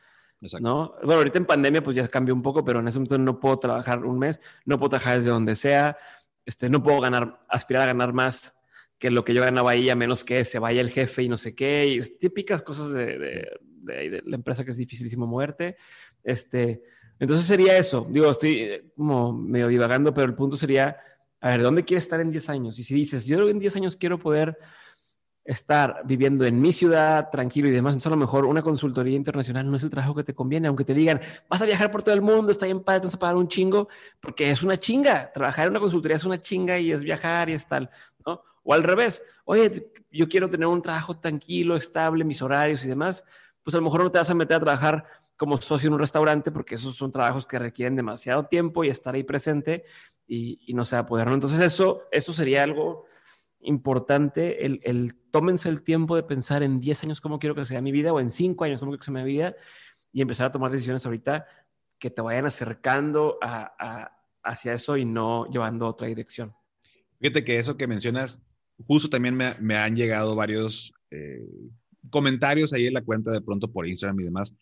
¿no? Bueno, ahorita en pandemia pues ya cambió un poco, pero en ese momento no puedo trabajar un mes, no puedo trabajar desde donde sea, este, no puedo ganar, aspirar a ganar más que lo que yo ganaba ahí, a menos que se vaya el jefe y no sé qué, y típicas cosas de, de, la empresa que es dificilísimo moverte. Este, entonces sería eso. Digo, estoy eh, como medio divagando, pero el punto sería, a ver, ¿dónde quieres estar en 10 años? Y si dices, yo en 10 años quiero poder estar viviendo en mi ciudad tranquilo y demás, entonces a lo mejor una consultoría internacional no es el trabajo que te conviene, aunque te digan, vas a viajar por todo el mundo, está bien padre, te vas a pagar un chingo, porque es una chinga, trabajar en una consultoría es una chinga y es viajar y es tal, ¿no? O al revés, oye, yo quiero tener un trabajo tranquilo, estable, mis horarios y demás, pues a lo mejor no te vas a meter a trabajar como socio en un restaurante porque esos son trabajos que requieren demasiado tiempo y estar ahí presente y, no se va a poder. Entonces eso, eso sería algo importante el, el, tómense el tiempo de pensar en 10 años cómo quiero que sea mi vida o en 5 años cómo quiero que sea mi vida y empezar a tomar decisiones ahorita que te vayan acercando a, hacia eso y no llevando a otra dirección. Fíjate que eso que mencionas, justo también me, me han llegado varios eh, comentarios ahí en la cuenta de pronto por Instagram y demás,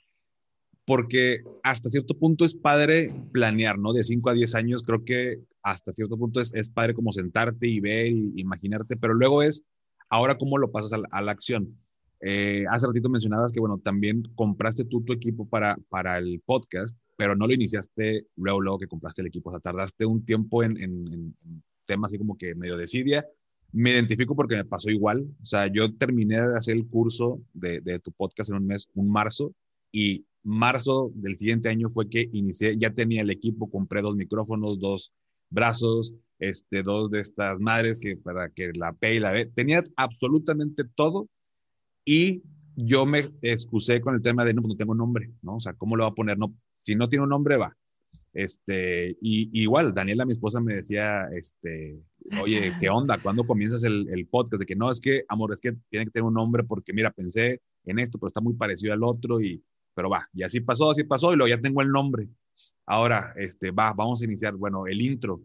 porque hasta cierto punto es padre planear, ¿no? De 5 a 10 años, creo que hasta cierto punto es, es padre como sentarte y ver y imaginarte, pero luego es, ahora cómo lo pasas a la, acción. Eh, hace ratito mencionabas que, bueno, también compraste tú tu equipo para, para el podcast, pero no lo iniciaste luego, luego que compraste el equipo, o sea, tardaste un tiempo en, en, temas así como que medio decidia. Me identifico porque me pasó igual, o sea, yo terminé de hacer el curso de, de tu podcast en un mes, un marzo, y marzo del siguiente año fue que inicié, ya tenía el equipo, compré dos micrófonos, dos brazos, este, dos de estas madres que para que la P y la B, tenía absolutamente todo y yo me excusé con el tema de no, pues no tengo nombre, ¿no? O sea, ¿cómo lo va a poner? No, si no tiene un nombre, va. Este, y igual, Daniela, mi esposa, me decía, este, oye, ¿qué onda? ¿Cuándo comienzas el, el, podcast? De que no, es que, amor, es que tiene que tener un nombre porque, mira, pensé en esto, pero está muy parecido al otro y, pero va, y así pasó, así pasó, y luego ya tengo el nombre. Ahora, este, va, vamos a iniciar, bueno, el intro.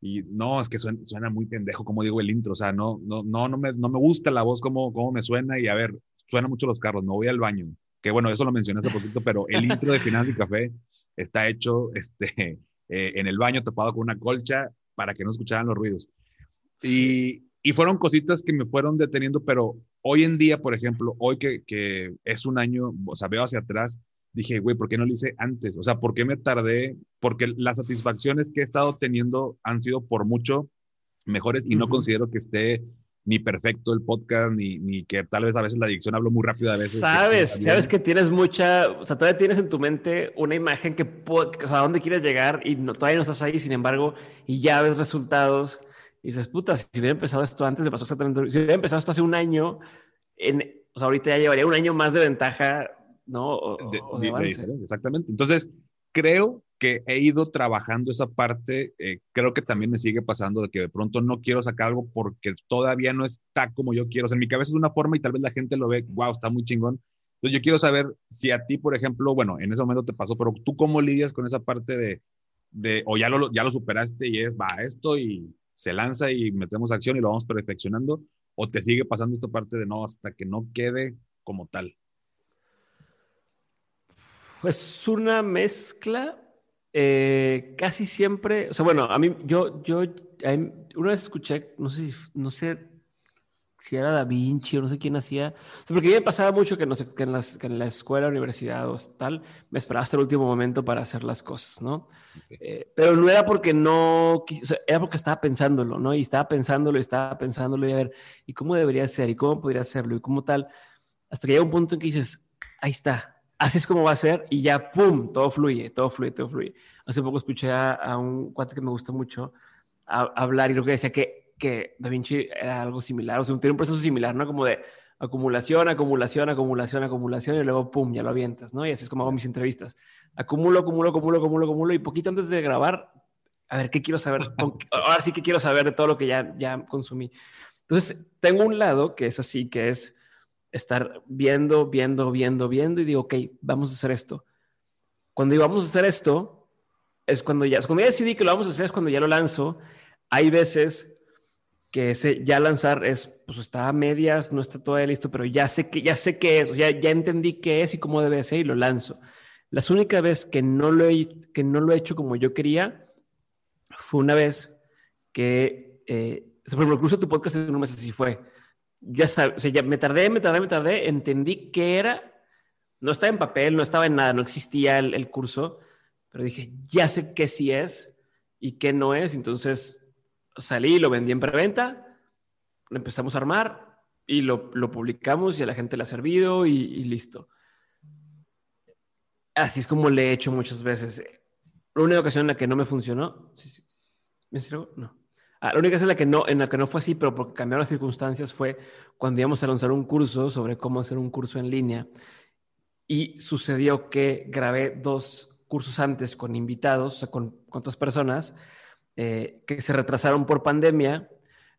Y no, es que suena, suena muy pendejo como digo el intro, o sea, no, no, no, no, me, no me gusta la voz como, como me suena y a ver, suena mucho los carros, no voy al baño. Que bueno, eso lo mencioné hace poquito, pero el intro de Finanzas y Café está hecho este, eh, en el baño tapado con una colcha para que no escucharan los ruidos. Y, y, fueron cositas que me fueron deteniendo, pero hoy en día, por ejemplo, hoy que, que es un año, o sea, veo hacia atrás, dije, güey, ¿por qué no lo hice antes? O sea, ¿por qué me tardé? Porque las satisfacciones que he estado teniendo han sido por mucho mejores y no considero que esté ni perfecto el podcast, ni, ni que tal vez a veces la adicción hablo muy rápido a veces. Sabes, sabes que tienes mucha, o sea, todavía tienes en tu mente una imagen que, o sea, a dónde quieres llegar y no, todavía no estás ahí, sin embargo, y ya ves resultados y dices, puta, si hubiera empezado esto antes, me pasó exactamente, si hubiera empezado esto hace un año, en, o sea, ahorita ya llevaría un año más de ventaja, ¿no? O, de, exactamente. Entonces, creo que he ido trabajando esa parte, eh, creo que también me sigue pasando de que de pronto no quiero sacar algo porque todavía no está como yo quiero. O sea, en mi cabeza es una forma y tal vez la gente lo ve, wow, está muy chingón. Entonces yo quiero saber si a ti, por ejemplo, bueno, en ese momento te pasó, pero tú cómo lidias con esa parte de, de o ya lo, ya lo superaste y es, va, esto y se lanza y metemos acción y lo vamos perfeccionando, o te sigue pasando esta parte de no, hasta que no quede como tal. Pues una mezcla eh, casi siempre, o sea, bueno, a mí, yo, yo, una vez escuché, no sé, no sé si era Da Vinci o no sé quién hacía, porque a mí me pasaba mucho que, no sé, que, en las, que en la escuela, universidad o tal, me esperaba hasta el último momento para hacer las cosas, ¿no? Eh, pero no era porque no, o sea, era porque estaba pensándolo, ¿no? Y estaba pensándolo y estaba pensándolo y a ver, ¿y cómo debería ser? ¿Y cómo podría hacerlo? ¿Y cómo tal? Hasta que llega un punto en que dices, ahí está, así es como va a ser y ya, ¡pum!, todo fluye, todo fluye, todo fluye. Hace poco escuché a, un cuate que me gusta mucho hablar y lo que decía que, que Da Vinci era algo similar, o sea, tiene un proceso similar, ¿no? Como de acumulación, acumulación, acumulación, acumulación y luego, ¡pum!, ya lo avientas, ¿no? Y así es como hago mis entrevistas. Acumulo, acumulo, acumulo, acumulo, acumulo y poquito antes de grabar, a ver, ¿qué quiero saber? Ahora sí que quiero saber de todo lo que ya, ya consumí. Entonces, tengo un lado que es así, que es estar viendo, viendo, viendo, viendo y digo, ok, vamos a hacer esto. Cuando digo, vamos a hacer esto, es cuando ya, cuando ya decidí que lo vamos a hacer, es cuando ya lo lanzo. Hay veces que ese ya lanzar es, pues está a medias, no está todavía listo, pero ya sé que, ya sé qué es, ya, ya entendí qué es y cómo debe ser y lo lanzo. Las únicas veces que no lo he, que no lo he hecho como yo quería fue una vez que, eh, por ejemplo, incluso tu podcast en un mes así fue ya, o sea, ya me tardé, me tardé, me tardé, entendí qué era. No estaba en papel, no estaba en nada, no existía el, curso, pero dije, ya sé qué sí es y qué no es. Entonces salí, lo vendí en preventa, lo empezamos a armar y lo, lo publicamos y a la gente le ha servido y, listo. Así es como le he hecho muchas veces. Única ocasión en la que no me funcionó, ¿sí, sí. ¿me sirvo? No. Ah, la única en la, que no, en la que no fue así, pero porque cambiaron las circunstancias, fue cuando íbamos a lanzar un curso sobre cómo hacer un curso en línea. Y sucedió que grabé dos cursos antes con invitados, o sea, con, con otras personas, eh, que se retrasaron por pandemia.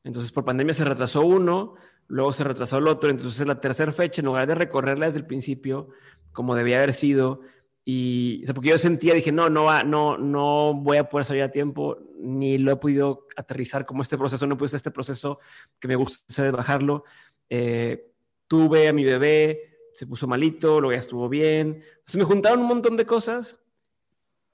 Entonces, por pandemia se retrasó uno, luego se retrasó el otro. Entonces, la tercera fecha, en lugar de recorrerla desde el principio, como debía haber sido, y, porque yo sentía, dije, no, no, va, no, no voy a poder salir a tiempo, ni lo he podido aterrizar como este proceso, no pude este proceso que me gusta bajarlo. Eh, tuve a mi bebé, se puso malito, luego ya estuvo bien. Se me juntaron un montón de cosas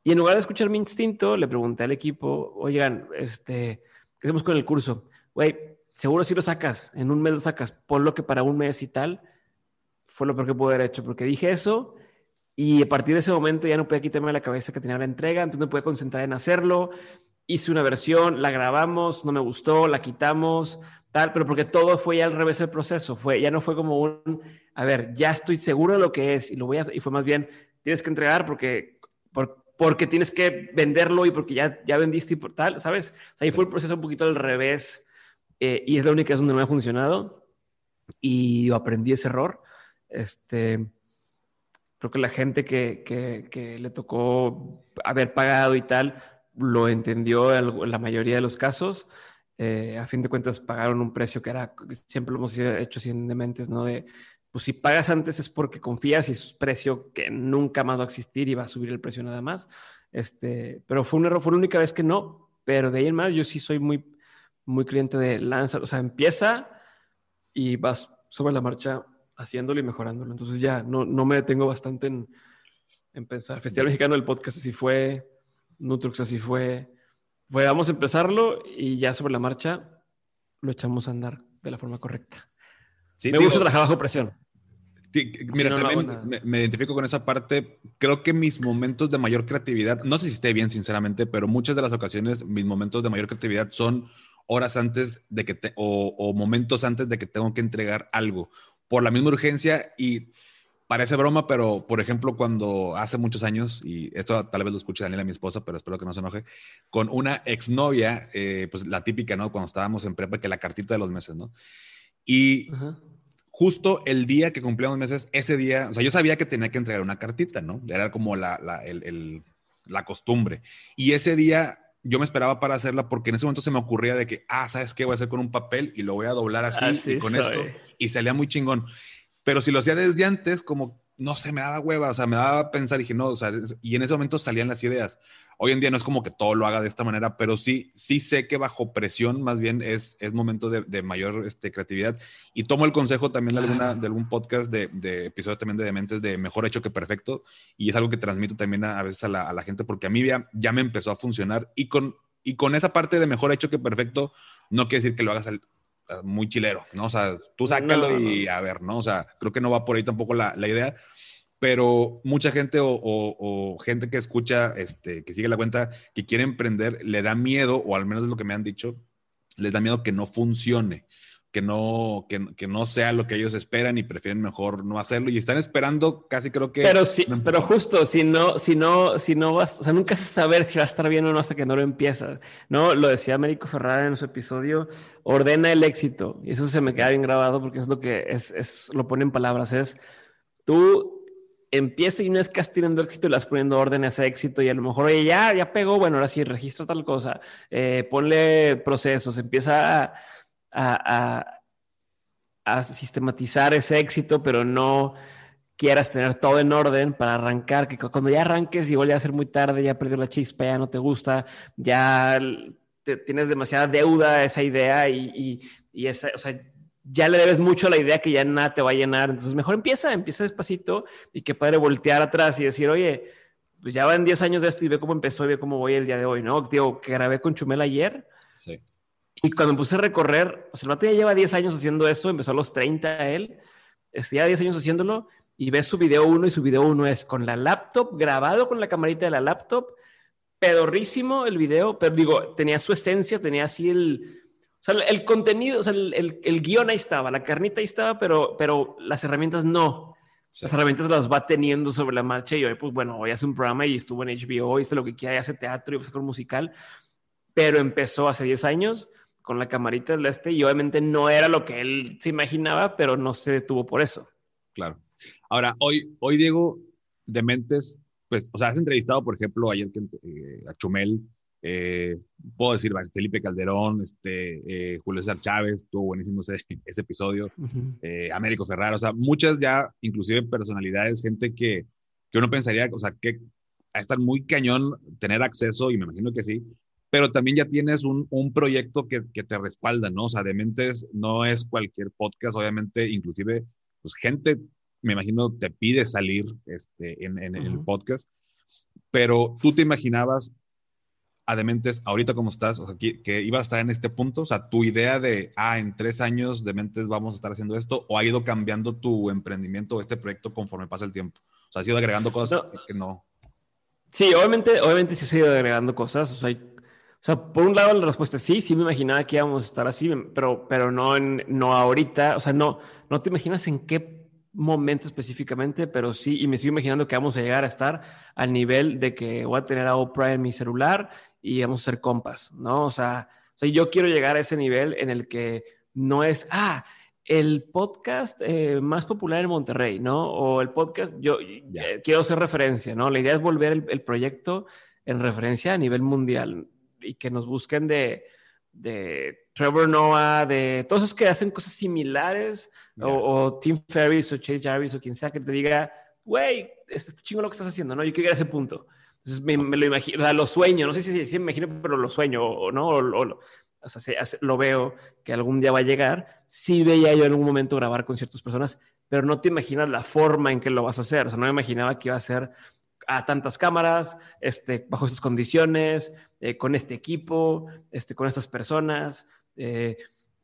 y en lugar de escuchar mi instinto, le pregunté al equipo, oigan, este, ¿qué hacemos con el curso? Güey, seguro si lo sacas, en un mes lo sacas, ponlo que para un mes y tal. Fue lo peor que pude haber hecho, porque dije eso y a partir de ese momento ya no podía quitarme la cabeza que tenía la entrega, entonces me pude concentrar en hacerlo. Hice una versión, la grabamos, no me gustó, la quitamos, tal, pero porque todo fue ya al revés del proceso. Fue, ya no fue como un, a ver, ya estoy seguro de lo que es y lo voy a, y fue más bien, tienes que entregar porque, porque tienes que venderlo y porque ya, ya vendiste y por tal, ¿sabes? ahí fue el proceso un poquito al revés eh, y es la única vez donde no me ha funcionado y aprendí ese error. Este, creo que la gente que, que, le tocó haber pagado y tal lo entendió en la mayoría de los casos. Eh, a fin de cuentas pagaron un precio que era, siempre lo hemos hecho sin dementes, ¿no? De, pues si pagas antes es porque confías y es un precio que nunca más va a existir y va a subir el precio nada más. Este, pero fue un error, fue la única vez que no, pero de ahí en más yo sí soy muy, muy cliente de lanza, o sea, empieza y vas sobre la marcha haciéndolo y mejorándolo. Entonces ya no, no me detengo bastante en, en pensar. Festival Mexicano del Podcast así fue, Nutrux así fue. Fue, vamos a empezarlo y ya sobre la marcha lo echamos a andar de la forma correcta. me gusta trabajar bajo presión. mira, también me, identifico con esa parte. Creo que mis momentos de mayor creatividad, no sé si esté bien, sinceramente, pero muchas de las ocasiones mis momentos de mayor creatividad son horas antes de que te, o, momentos antes de que tengo que entregar algo por la misma urgencia y parece broma, pero por ejemplo, cuando hace muchos años, y esto tal vez lo escuche Daniela, mi esposa, pero espero que no se enoje, con una exnovia, eh, pues la típica, ¿no? Cuando estábamos en prepa, que la cartita de los meses, ¿no? Y justo el día que cumplíamos meses, ese día, o sea, yo sabía que tenía que entregar una cartita, ¿no? Era como la, la, el, la costumbre. Y ese día yo me esperaba para hacerla porque en ese momento se me ocurría de que, ah, ¿sabes qué? Voy a hacer con un papel y lo voy a doblar así, y con esto. Y salía muy chingón. Pero si lo hacía desde antes, como, no sé, me daba hueva, o sea, me daba a pensar y dije, no, o sea, y en ese momento salían las ideas. Hoy en día no es como que todo lo haga de esta manera, pero sí, sí sé que bajo presión más bien es, es momento de, mayor este, creatividad. Y tomo el consejo también de, alguna, de algún podcast de, de episodio también de Dementes de mejor hecho que perfecto. Y es algo que transmito también a, veces a la, a la, gente porque a mí ya, ya me empezó a funcionar. Y con, y con esa parte de mejor hecho que perfecto, no quiere decir que lo hagas muy chilero, ¿no? O sea, tú sácalo y a ver, ¿no? O sea, creo que no va por ahí tampoco la, la idea pero mucha gente o, gente que escucha, este, que sigue la cuenta, que quiere emprender, le da miedo, o al menos es lo que me han dicho, les da miedo que no funcione, que no, que, no sea lo que ellos esperan y prefieren mejor no hacerlo y están esperando casi creo que... Pero sí, pero justo, si no, si no, si no vas, o sea, nunca se saber si va a estar bien o no hasta que no lo empiezas, ¿no? Lo decía Américo Ferrara en su episodio, ordena el éxito, y eso se me queda bien grabado porque es lo que es, es lo pone en palabras, es tú empieza y no es que estás teniendo éxito y las poniendo órdenes a éxito y a lo mejor, oye, ya, ya pegó, bueno, ahora sí, registra tal cosa, eh, ponle procesos, empieza a, a, sistematizar ese éxito, pero no quieras tener todo en orden para arrancar, que cuando ya arranques igual ya a ser muy tarde, ya perdió la chispa, ya no te gusta, ya tienes demasiada deuda a esa idea y, y, y esa, o sea, ya le debes mucho a la idea que ya nada te va a llenar. Entonces, mejor empieza, empieza despacito y que padre voltear atrás y decir, oye, pues ya van 10 años de esto y ve cómo empezó y ve cómo voy el día de hoy, ¿no? Digo, que grabé con Chumel ayer. Sí. Y cuando me puse a recorrer, o sea, el vato ya lleva 10 años haciendo eso, empezó a los 30 él, ya 10 años haciéndolo y ves su video 1 y su video 1 es con la laptop, grabado con la camarita de la laptop, pedorrísimo el video, pero digo, tenía su esencia, tenía así el sea, el contenido, o sea, el, el, guion ahí estaba, la carnita ahí estaba, pero, pero las herramientas no. Las herramientas las va teniendo sobre la marcha y hoy, pues bueno, hoy hace un programa y estuvo en HBO, hice lo que quiera, y hace teatro y hace con musical, pero empezó hace 10 años con la camarita del este y obviamente no era lo que él se imaginaba, pero no se detuvo por eso. Claro. Ahora, hoy, hoy Diego de Mentes, pues, o sea, has entrevistado, por ejemplo, ayer que, eh, a Chumel, eh, puedo decir Felipe Calderón, este, eh, Julio César Chávez, estuvo buenísimo ese, ese episodio, eh, Américo Ferraro, o sea, muchas ya, inclusive personalidades, gente que, que uno pensaría, o sea, que a estar muy cañón tener acceso, y me imagino que sí, pero también ya tienes un, un proyecto que, que, te respalda, ¿no? O sea, Dementes no es cualquier podcast, obviamente, inclusive, pues gente, me imagino, te pide salir este, en, en el podcast, pero tú te imaginabas a Dementes, ahorita como estás, o sea, que, que iba a estar en este punto, o sea, tu idea de, ah, en tres años Dementes vamos a estar haciendo esto, o ha ido cambiando tu emprendimiento o este proyecto conforme pasa el tiempo? O sea, has ido agregando cosas que, no. Sí, obviamente, obviamente sí se ha ido agregando cosas, o sea, o sea, por un lado la respuesta es sí, sí me imaginaba que íbamos a estar así, pero, pero no, en, no ahorita, o sea, no, no te imaginas en qué momento específicamente, pero sí, y me sigo imaginando que vamos a llegar a estar al nivel de que voy a tener a Oprah en mi celular y vamos a ser compas, ¿no? O sea, o sea yo quiero llegar a ese nivel en el que no es, ah, el podcast eh, más popular en Monterrey, ¿no? O el podcast, yo eh, quiero hacer referencia, ¿no? La idea es volver el, proyecto en referencia a nivel mundial y que nos busquen de, de Trevor Noah, de todos esos que hacen cosas similares, o, Tim Ferriss o Chase Jarvis o quien sea que te diga, güey, este chingo lo que estás haciendo, ¿no? Yo quiero llegar a ese punto. Entonces me, lo imagino, o sea, lo sueño, no sé si, si, me imagino, pero lo sueño, o no, o, o sea, lo veo que algún día va a llegar. Sí veía yo en algún momento grabar con ciertas personas, pero no te imaginas la forma en que lo vas a hacer. O sea, no me imaginaba que iba a ser a tantas cámaras, este, bajo estas condiciones, eh, con este equipo, este, con estas personas. Eh,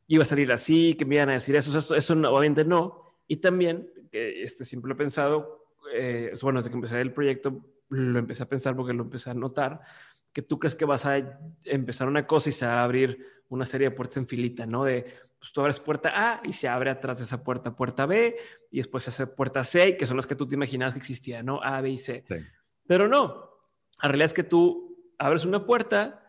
iba a salir así, que me iban a decir eso. Eso, eso obviamente no. Y también, este, siempre lo he pensado, eh, bueno, desde que empecé el proyecto, lo empecé a pensar porque lo empecé a notar que tú crees que vas a empezar una cosa y se va a abrir una serie de puertas en filita, ¿no? De, pues tú abres puerta A y se abre atrás de esa puerta puerta B y después se hace puerta C, que son las que tú te imaginabas que existían, ¿no? A, B y C. Pero no, la realidad es que tú abres una puerta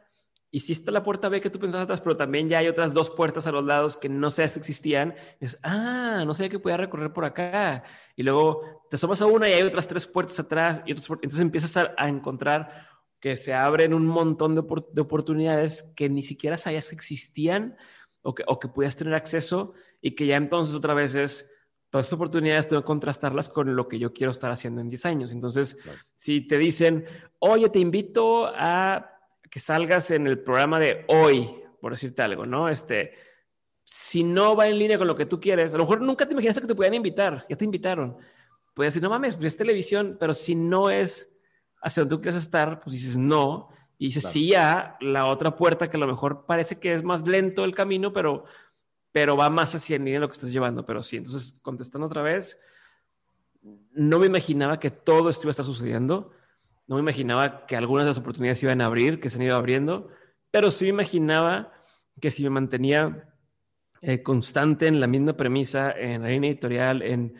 y sí está la puerta B que tú pensabas atrás, pero también ya hay otras dos puertas a los lados que no sé si existían. es, ah, no sabía que podía recorrer por acá. Y luego te asomas a una y hay otras tres puertas atrás y entonces empiezas a encontrar que se abren un montón de, oportunidades que ni siquiera sabías que existían o que, o que pudieras tener acceso y que ya entonces otra vez es, todas estas oportunidades tengo que contrastarlas con lo que yo quiero estar haciendo en 10 años. Entonces, si te dicen, oye, te invito a que salgas en el programa de hoy, por decirte algo, ¿no? Este, si no va en línea con lo que tú quieres, a lo mejor nunca te imaginas que te puedan invitar, ya te invitaron. Puedes decir, no mames, pues es televisión, pero si no es hacia donde tú quieres estar, pues dices no, y dices sí a la otra puerta que a lo mejor parece que es más lento el camino, pero, pero va más hacia el nivel lo que estás llevando, pero sí. Entonces, contestando otra vez, no me imaginaba que todo esto iba a estar sucediendo, no me imaginaba que algunas de las oportunidades iban a abrir, que se han ido abriendo, pero sí me imaginaba que si me mantenía eh, constante en la misma premisa, en la línea editorial, en,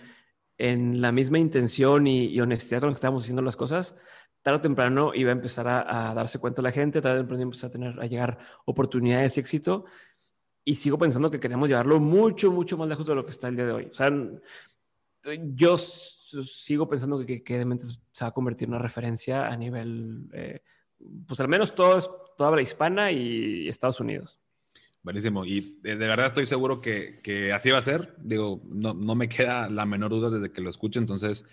en la misma intención y, honestidad con la que estábamos haciendo las cosas, tarde o temprano iba a empezar a, darse cuenta la gente, tarde o temprano iba a, tener, a llegar oportunidades y éxito. Y sigo pensando que queremos llevarlo mucho, mucho más lejos de lo que está el día de hoy. O sea, yo sigo pensando que, que, que se va a convertir en una referencia a nivel, eh, pues al menos todo, toda habla hispana y Estados Unidos. Buenísimo. Y de, verdad estoy seguro que, que, así va a ser. Digo, no, no, me queda la menor duda desde que lo escuche. Entonces,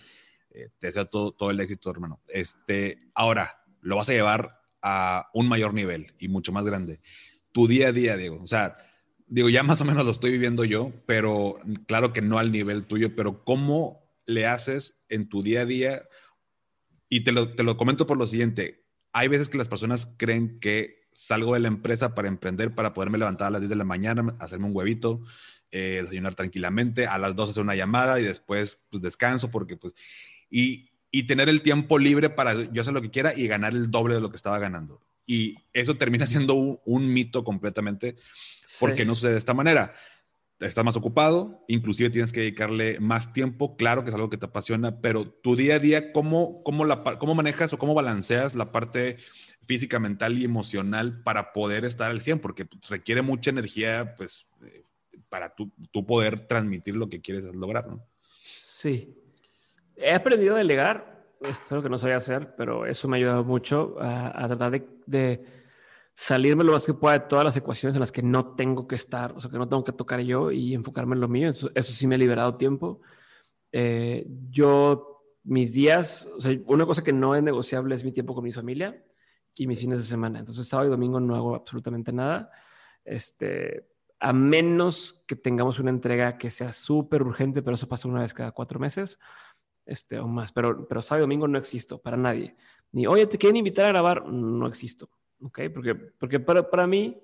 eh, te deseo todo, todo el éxito, hermano. Este, ahora, lo vas a llevar a un mayor nivel y mucho más grande. Tu día a día, Diego. O sea, digo, ya más o menos lo estoy viviendo yo, pero claro que no al nivel tuyo, pero ¿cómo le haces en tu día a día? Y te lo, te lo comento por lo siguiente. Hay veces que las personas creen que salgo de la empresa para emprender, para poderme levantar a las 10 de la mañana, hacerme un huevito, eh, desayunar tranquilamente, a las 2 hacer una llamada y después pues, descanso porque pues y, y tener el tiempo libre para yo hacer lo que quiera y ganar el doble de lo que estaba ganando. Y eso termina siendo un, mito completamente porque no sucede de esta manera. Estás más ocupado, inclusive tienes que dedicarle más tiempo, claro que es algo que te apasiona, pero tu día a día, ¿cómo, cómo, cómo manejas o cómo balanceas la parte física, mental y emocional para poder estar al 100? Porque requiere mucha energía, pues, eh, para tú, poder transmitir lo que quieres lograr, ¿no? Sí, He aprendido a delegar, es algo que no sabía hacer, pero eso me ha ayudado mucho a, tratar de, salirme lo más que pueda de todas las ecuaciones en las que no tengo que estar, o sea, que no tengo que tocar yo y enfocarme en lo mío. Eso, sí me ha liberado tiempo. Eh, yo, mis días, o sea, una cosa que no es negociable es mi tiempo con mi familia y mis fines de semana. Entonces, sábado y domingo no hago absolutamente nada. Este, a menos que tengamos una entrega que sea súper urgente, pero eso pasa una vez cada cuatro meses este, o más, pero, pero sábado y domingo no existo para nadie. Ni, oye, te quieren invitar a grabar, no existo, ¿ok? Porque, porque para, para mí,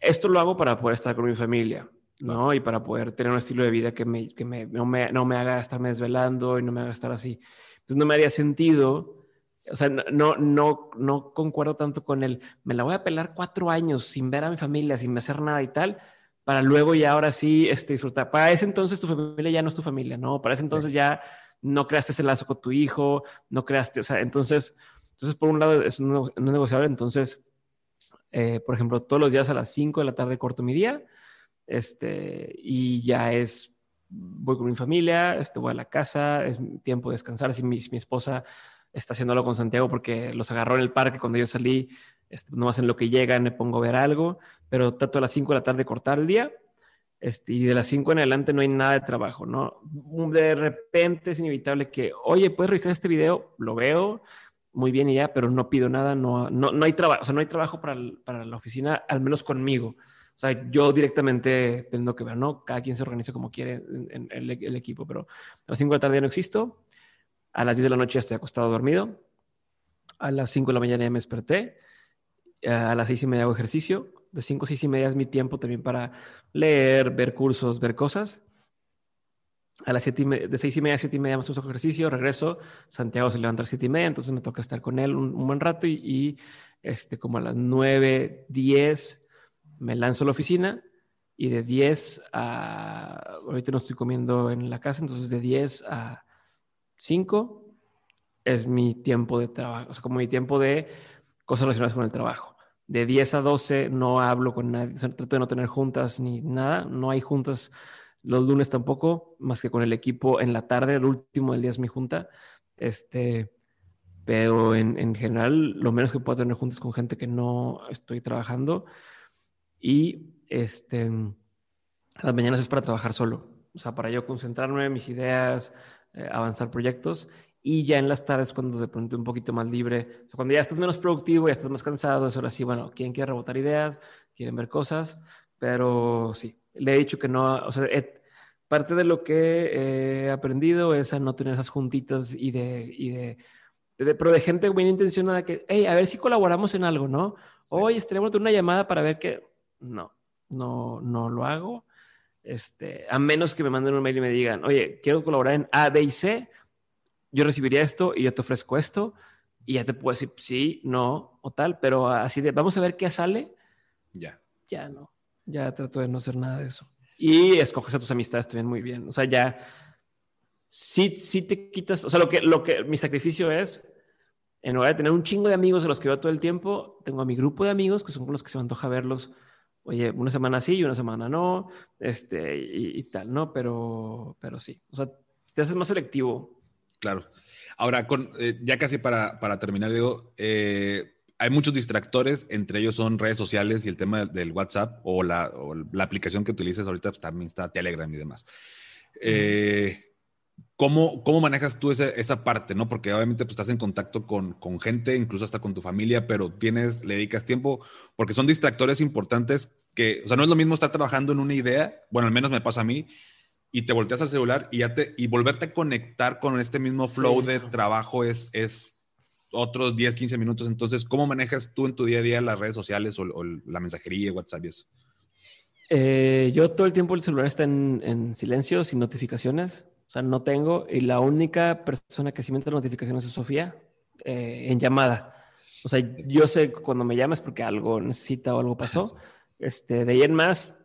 esto lo hago para poder estar con mi familia, ¿no? Y para poder tener un estilo de vida que, me, que me, no, me, no me haga estarme desvelando y no me haga estar así. Entonces no me haría sentido, o sea, no, no, no concuerdo tanto con el, me la voy a pelar cuatro años sin ver a mi familia, sin hacer nada y tal, para luego ya ahora sí este, disfrutar. Para ese entonces tu familia ya no es tu familia, ¿no? Para ese entonces ya no creaste ese lazo con tu hijo, no creaste, o sea, entonces, entonces por un lado es no, negociable, entonces, eh, por ejemplo, todos los días a las 5 de la tarde corto mi día, este, y ya es, voy con mi familia, este, voy a la casa, es tiempo de descansar, si mi, mi esposa está haciéndolo con Santiago porque los agarró en el parque cuando yo salí, este, no hacen lo que llegan, me pongo a ver algo, pero trato a las 5 de la tarde cortar el día este, y de las 5 en adelante no hay nada de trabajo, ¿no? De repente es inevitable que, oye, ¿puedes revisar este video? Lo veo muy bien y ya, pero no pido nada, no, no, no hay trabajo, o sea, no hay trabajo para, para, la oficina, al menos conmigo. O sea, yo directamente tengo que ver, ¿no? Cada quien se organiza como quiere en, el, equipo, pero a las 5 de la tarde no existo, a las 10 de la noche estoy acostado dormido, a las 5 de la mañana ya me desperté, a las 6 y media hago ejercicio, de 5 a 6 y media es mi tiempo también para leer, ver cursos, ver cosas. A las siete de 6 y media a 7 y media más uso ejercicio, regreso. Santiago se levanta a las 7 y media, entonces me toca estar con él un, buen rato y, este, como a las 9, 10 me lanzo a la oficina y de 10 a... Ahorita no estoy comiendo en la casa, entonces de 10 a 5 es mi tiempo de trabajo, o sea, como mi tiempo de cosas relacionadas con el trabajo de 10 a 12 no hablo con nadie, trato de no tener juntas ni nada, no hay juntas los lunes tampoco, más que con el equipo en la tarde, el último del día es mi junta, este, pero en, en general lo menos que puedo tener juntas con gente que no estoy trabajando. Y este, las mañanas es para trabajar solo, o sea, para yo concentrarme en mis ideas, eh, avanzar proyectos. Y ya en las tardes, cuando de pronto un poquito más libre, cuando ya estás menos productivo, ya estás más cansado, es ahora sí, bueno, ¿quién quiere rebotar ideas? ¿Quieren ver cosas? Pero sí, le he dicho que no, o sea, parte de lo que he aprendido es a no tener esas juntitas y de, y de, pero de gente bien intencionada que, hey, a ver si colaboramos en algo, ¿no? Oye, estaría una llamada para ver que, no, no, no lo hago. Este, a menos que me manden un mail y me digan, oye, quiero colaborar en A, B y C, yo recibiría esto y yo te ofrezco esto y ya te puedo decir sí, no o tal, pero así de vamos a ver qué sale. Ya. Ya no. Ya trato de no hacer nada de eso. Y escoges a tus amistades también muy bien. O sea, ya sí, sí te quitas, o sea, lo que, lo que mi sacrificio es, en lugar de tener un chingo de amigos a los que veo todo el tiempo, tengo a mi grupo de amigos que son con los que se me antoja verlos. Oye, una semana sí y una semana no, este, y, y tal, ¿no? Pero, pero sí. O sea, te haces más selectivo Claro. Ahora, con, eh, ya casi para, para terminar, digo, eh, hay muchos distractores, entre ellos son redes sociales y el tema del WhatsApp o la, la aplicación que utilices ahorita pues, también está Telegram y demás. Eh, ¿cómo, ¿cómo, manejas tú esa, esa, parte? ¿no? Porque obviamente pues, estás en contacto con, con, gente, incluso hasta con tu familia, pero tienes, le dedicas tiempo, porque son distractores importantes que, o sea, no es lo mismo estar trabajando en una idea, bueno, al menos me pasa a mí, y te volteas al celular y, ya te, y volverte a conectar con este mismo flow de trabajo es, es otros 10, 15 minutos. Entonces, ¿cómo manejas tú en tu día a día las redes sociales o, la mensajería, WhatsApp y eso? Eh, yo todo el tiempo el celular está en, en, silencio, sin notificaciones. O sea, no tengo. Y la única persona que sí me entra notificaciones es Sofía, eh, en llamada. O sea, yo sé cuando me llamas porque algo necesita o algo pasó. Este, de ahí en más,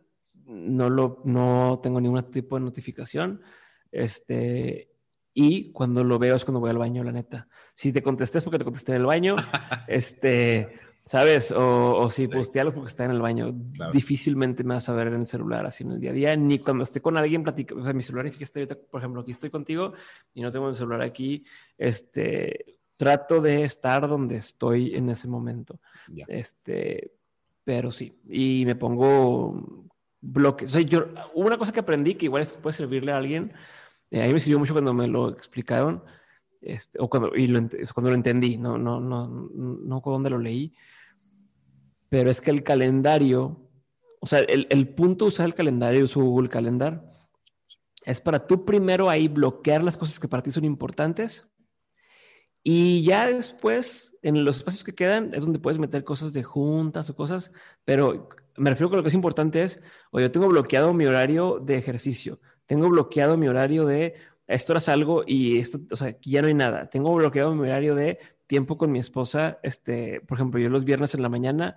no, lo, no tengo ningún tipo de notificación. Este, y cuando lo veo es cuando voy al baño, la neta. Si te contesté es porque te contesté en el baño, este, ¿sabes? O, si sí. algo porque está en el baño. Difícilmente me vas a ver en el celular así en el día a día, ni cuando esté con alguien platicando. O sea, mi celular ni siquiera estoy por ejemplo, aquí estoy contigo y no tengo el celular aquí. Este, trato de estar donde estoy en ese momento. Este, pero sí, y me pongo bloques. O sea, yo, una cosa que aprendí que igual puede servirle a alguien, eh, a mí me sirvió mucho cuando me lo explicaron, este, o cuando, y lo, cuando lo entendí, no, no, no, no cuando lo leí, pero es que el calendario, o sea, el, el punto de usar el calendario, su Google Calendar, es para tú primero ahí bloquear las cosas que para ti son importantes y ya después, en los espacios que quedan, es donde puedes meter cosas de juntas o cosas, pero me refiero que lo que es importante es, o yo tengo bloqueado mi horario de ejercicio, tengo bloqueado mi horario de esto era algo y esto, o sea, ya no hay nada. Tengo bloqueado mi horario de tiempo con mi esposa, este, por ejemplo, yo los viernes en la mañana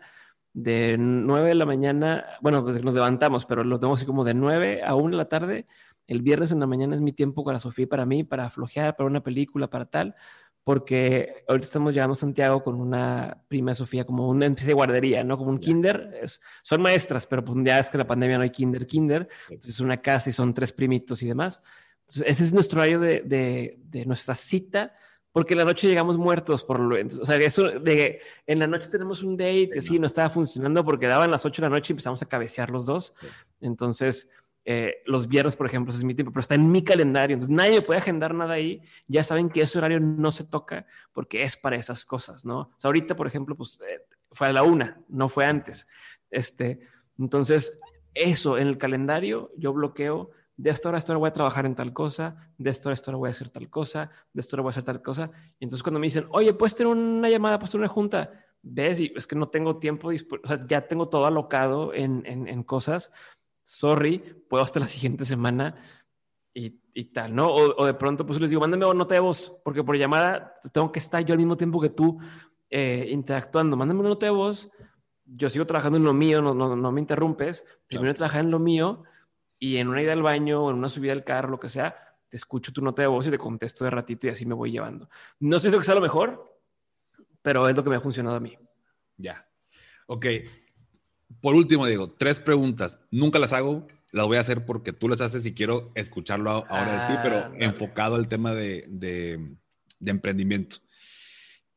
de 9 de la mañana, bueno, pues nos levantamos, pero lo tengo así como de 9 a 1 de la tarde. El viernes en la mañana es mi tiempo para Sofía para mí, para flojear, para una película, para tal, porque ahorita estamos llegando a Santiago con una prima Sofía, como una especie de guardería, ¿no? Como un kinder. son maestras, pero pues ya es que la pandemia no hay kinder, kinder. Entonces es una casa y son tres primitos y demás. Entonces ese es nuestro horario de, de, de nuestra cita porque en la noche llegamos muertos por lo o sea, eso de en la noche tenemos un date, sí, sí no. estaba funcionando porque daban las 8 de la noche y empezamos a cabecear los dos. Entonces, eh, los viernes, por ejemplo, es mi tiempo, pero está en mi calendario, entonces nadie puede agendar nada ahí. Ya saben que ese horario no se toca porque es para esas cosas, ¿no? O sea, ahorita, por ejemplo, pues eh, fue a la una, no fue antes. Este, entonces, eso en el calendario yo bloqueo de esta hora a esta hora voy a trabajar en tal cosa, de esta hora a esta hora voy a hacer tal cosa, de esta hora voy a hacer tal cosa. Y entonces cuando me dicen, oye, puedes tener una llamada, puedes tener una junta, ves, y es que no tengo tiempo, ya tengo todo alocado en, en, cosas, sorry, puedo hasta la siguiente semana y, y tal, ¿no? O, de pronto pues les digo, mándame una nota de voz, porque por llamada tengo que estar yo al mismo tiempo que tú eh, interactuando, mándame una nota de voz, yo sigo trabajando en lo mío, no, no, no me interrumpes, primero trabajar en lo mío y en una ida al baño o en una subida al carro, lo que sea, te escucho tu nota de voz y te contesto de ratito y así me voy llevando. No sé si que sea lo mejor, pero es lo que me ha funcionado a mí. Ya. Ok. Por último, Diego, tres preguntas. Nunca las hago, las voy a hacer porque tú las haces y quiero escucharlo ahora de ti, pero ah, enfocado al tema de, de, emprendimiento.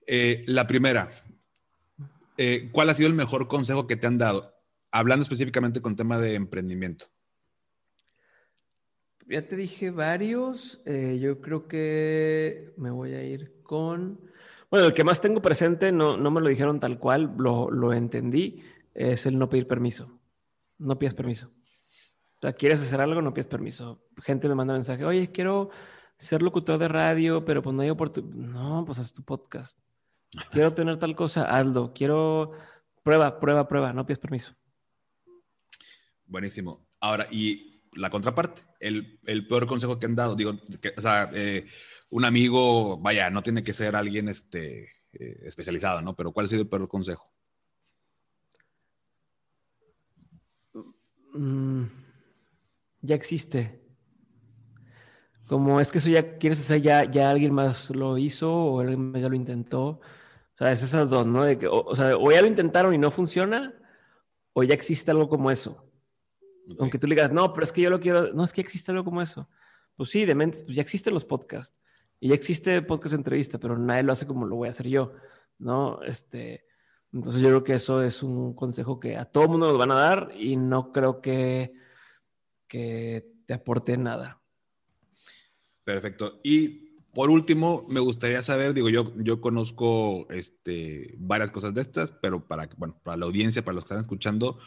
Eh, la primera, eh, ¿cuál ha sido el mejor consejo que te han dado? Hablando específicamente con tema de emprendimiento. Ya te dije varios. Eh, yo creo que me voy a ir con. Bueno, el que más tengo presente, no, no me lo dijeron tal cual, lo, lo entendí, es el no pedir permiso. No pidas permiso. O sea, quieres hacer algo, no pides permiso. Gente me manda mensaje, oye, quiero ser locutor de radio, pero pues no hay oportunidad. No, pues haz tu podcast. Quiero tener tal cosa, hazlo. Quiero. Prueba, prueba, prueba, no pides permiso. Buenísimo. Ahora, y la contraparte, el, peor consejo que han dado, digo, o sea, eh, un amigo, vaya, no tiene que ser alguien este, eh, especializado, ¿no? Pero ¿cuál ha sido el peor consejo? Mm, ya existe. Como es que eso ya quieres hacer, ya, ya alguien más lo hizo o alguien más ya lo intentó. O sea, es esas dos, ¿no? De que, o sea, o ya lo intentaron y no funciona, o ya existe algo como eso. Aunque tú le digas, no, pero es que yo lo quiero, no, es que existe algo como eso. Pues sí, de mente, pues ya existen los podcasts y ya existe podcast entrevista, pero nadie lo hace como lo voy a hacer yo, ¿no? Este, entonces yo creo que eso es un consejo que a todo mundo nos van a dar y no creo que, que te aporte nada. Perfecto. Y por último, me gustaría saber, digo, yo, yo conozco este, varias cosas de estas, pero para, bueno, para la audiencia, para los que están escuchando,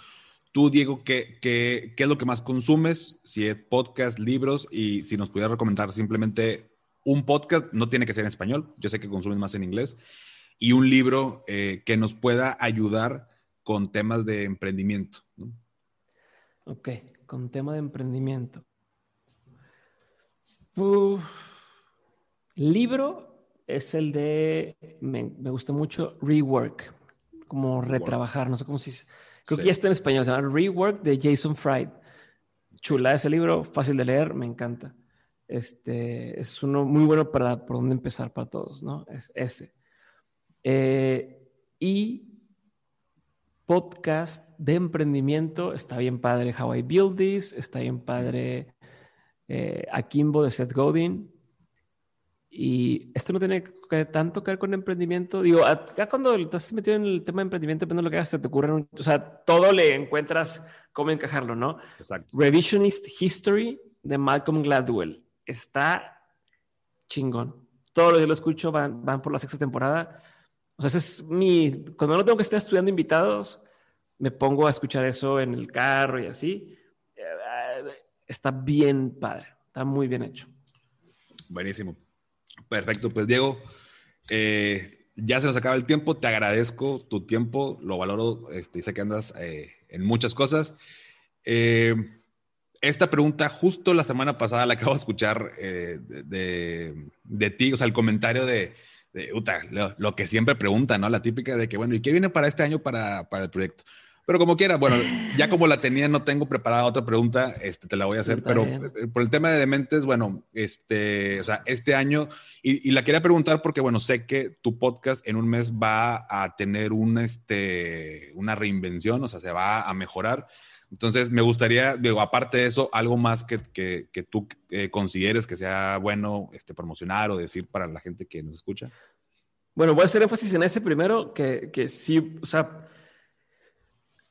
Tú, Diego, ¿qué, qué, qué es lo que más consumes? Si es podcast, libros y si nos pudieras recomendar simplemente un podcast, no tiene que ser en español, yo sé que consumes más en inglés, y un libro eh, que nos pueda ayudar con temas de emprendimiento. Ok, con tema de emprendimiento. libro es el de, me, me, gusta mucho, Rework, como retrabajar, no sé cómo se Creo que ya está en español, se llama Rework de Jason Fried. Chula ese libro, fácil de leer, me encanta. Este, es uno muy bueno para por dónde empezar para todos, ¿no? Es ese. Eh, y podcast de emprendimiento, está bien padre How I Build This, está bien padre eh, Akimbo de Seth Godin, y esto no tiene que tanto que ver con emprendimiento. Digo, ya cuando estás metido en el tema de emprendimiento, depende de lo que hagas, se te ocurre, o sea, todo le encuentras cómo encajarlo, ¿no? Exacto. Revisionist History de Malcolm Gladwell. Está chingón. Todos los días lo escucho, van, van por la sexta temporada. O sea, ese es mi... Cuando no tengo que estar estudiando invitados, me pongo a escuchar eso en el carro y así. Eh, está bien padre, está muy bien hecho. Buenísimo. Perfecto, pues Diego, eh, ya se nos acaba el tiempo, te agradezco tu tiempo, lo valoro, este, sé que andas eh, en muchas cosas. Esta pregunta justo la semana pasada la acabo de escuchar de, ti, o sea, el comentario de, lo, que siempre preguntan, ¿no? La típica de que, bueno, ¿y qué viene para este año para, para el proyecto? Pero como quiera, bueno, ya como la tenía, no tengo preparada otra pregunta, este, te la voy a hacer, pero eh, por el tema de dementes, bueno, este, o sea, este año, y, la quería preguntar porque, bueno, sé que tu podcast en un mes va a tener un, este, una reinvención, o sea, se va a mejorar. Entonces, me gustaría, digo, aparte de eso, algo más que, que, que tú eh, consideres que sea bueno este, promocionar o decir para la gente que nos escucha. Bueno, voy a hacer énfasis en ese primero, que, que sí, o sea,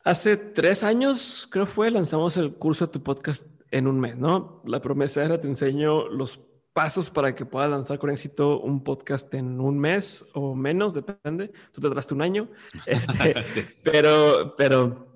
Hace tres años, creo fue, lanzamos el curso de tu podcast en un mes, ¿no? La promesa era te enseño los pasos para que puedas lanzar con éxito un podcast en un mes o menos, depende. Tú te tardaste un año. Este, Pero, pero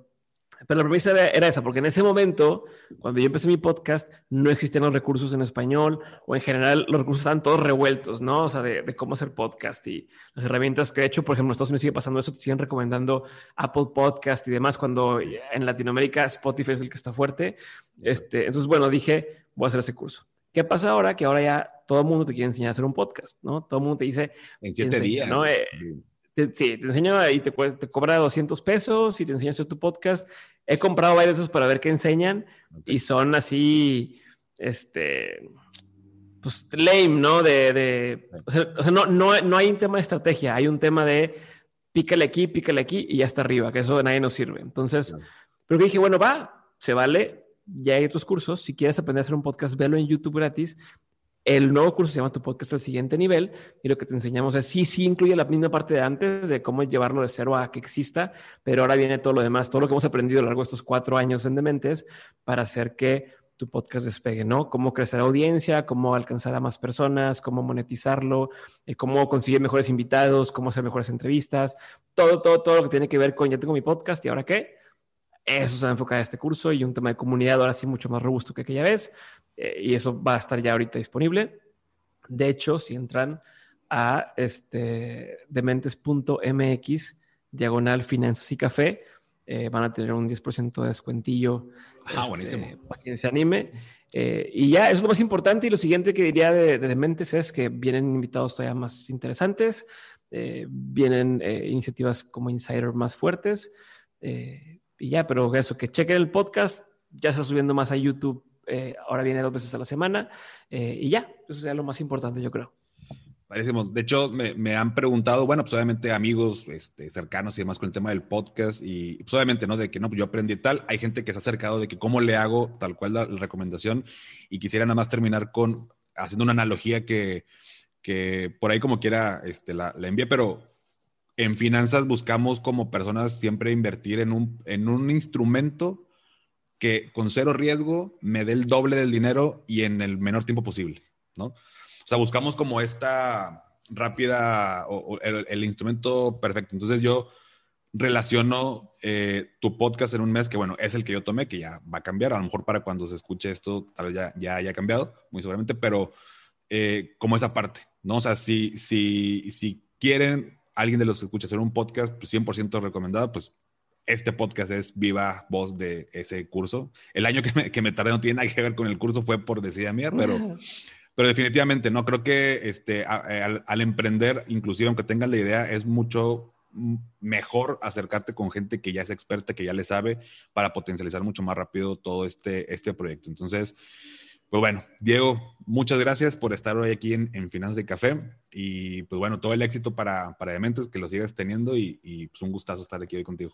pero la premisa era, esa, porque en ese momento, cuando yo empecé mi podcast, no existían los recursos en español o en general los recursos estaban todos revueltos, ¿no? O sea, de, cómo hacer podcast y las herramientas que de hecho, por ejemplo, en Estados Unidos sigue pasando eso, te siguen recomendando Apple Podcast y demás, cuando en Latinoamérica Spotify es el que está fuerte. Este, entonces, bueno, dije, voy a hacer ese curso. ¿Qué pasa ahora? Que ahora ya todo el mundo te quiere enseñar a hacer un podcast, ¿no? Todo el mundo te dice... En siete días. ¿no? Eh, sí, te enseño y te, te, cobra 200 pesos y te enseño tu podcast. He comprado varios de esos para ver qué enseñan y son así, este, pues lame, ¿no? De, de o sea, no, no, no, hay un tema de estrategia, hay un tema de pícale aquí, pícale aquí y ya está arriba, que eso de nadie nos sirve. Entonces, pero que dije, bueno, va, se vale, ya hay otros cursos. Si quieres aprender a hacer un podcast, velo en YouTube gratis. El nuevo curso se llama Tu Podcast al siguiente nivel y lo que te enseñamos es, sí, sí incluye la misma parte de antes, de cómo llevarlo de cero a que exista, pero ahora viene todo lo demás, todo lo que hemos aprendido a lo largo de estos cuatro años en Dementes para hacer que tu podcast despegue, ¿no? Cómo crecer audiencia, cómo alcanzar a más personas, cómo monetizarlo, eh, cómo conseguir mejores invitados, cómo hacer mejores entrevistas, todo, todo, todo lo que tiene que ver con ya tengo mi podcast y ahora qué. Eso se va a enfocar en este curso y un tema de comunidad ahora sí mucho más robusto que aquella vez. Eh, y eso va a estar ya ahorita disponible. De hecho, si entran a este, dementes.mx, diagonal finanzas y café, eh, van a tener un 10% de descuentillo ah, este, para quien se anime. Eh, y ya, eso es lo más importante. Y lo siguiente que diría de, Dementes es que vienen invitados todavía más interesantes, vienen iniciativas como Insider más fuertes. Y ya, pero eso, que chequen el podcast, ya está subiendo más a YouTube eh, ahora viene dos veces a la semana eh, y ya, eso sería lo más importante, yo creo. Parecemos. De hecho, me, han preguntado, bueno, pues obviamente amigos este, cercanos y demás con el tema del podcast y pues obviamente, ¿no? De que no, pues yo aprendí tal. Hay gente que se ha acercado de que cómo le hago tal cual la, recomendación y quisiera nada más terminar con haciendo una analogía que, que por ahí como quiera este, la, la envié, pero en finanzas buscamos como personas siempre invertir en un, en un instrumento que con cero riesgo me dé el doble del dinero y en el menor tiempo posible, ¿no? O sea, buscamos como esta rápida o, el, instrumento perfecto. Entonces yo relaciono eh, tu podcast en un mes, que bueno, es el que yo tomé, que ya va a cambiar. A lo mejor para cuando se escuche esto, tal vez ya, ya haya cambiado, muy seguramente, pero eh, como esa parte, ¿no? O sea, si, si, si quieren alguien de los que escucha hacer un podcast, pues 100% recomendado, pues este podcast es viva voz de ese curso. El año que me, que me, tardé no tiene nada que ver con el curso, fue por decisión mía, pero, pero definitivamente no creo que este, al, al, emprender, inclusive aunque tengas la idea, es mucho mejor acercarte con gente que ya es experta, que ya le sabe, para potencializar mucho más rápido todo este, este proyecto. Entonces, pues bueno, Diego, muchas gracias por estar hoy aquí en, en Finanzas de Café y pues bueno, todo el éxito para, para Dementes, que lo sigas teniendo y, y pues un gustazo estar aquí hoy contigo.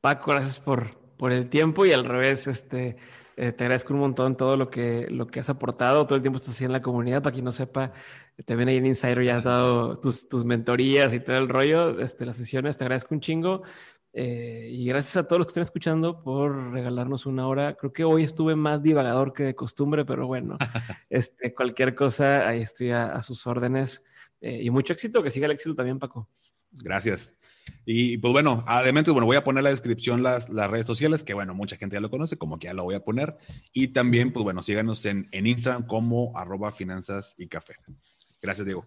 Paco, gracias por, por el tiempo y al revés, este, eh, te agradezco un montón todo lo que, lo que has aportado, todo el tiempo estás así en la comunidad, para quien no sepa, también ahí en Insider ya has dado tus, tus mentorías y todo el rollo, este, las sesiones, te agradezco un chingo. Eh, y gracias a todos los que estén escuchando por regalarnos una hora. Creo que hoy estuve más divagador que de costumbre, pero bueno, este, cualquier cosa, ahí estoy a, sus órdenes. Eh, y mucho éxito, que siga el éxito también, Paco. Gracias. Y pues bueno, además, bueno, voy a poner en la descripción las, las redes sociales, que bueno, mucha gente ya lo conoce, como que ya lo voy a poner. Y también, pues bueno, síganos en, en Instagram como arroba finanzas y café. Gracias, Diego.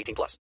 18 plus.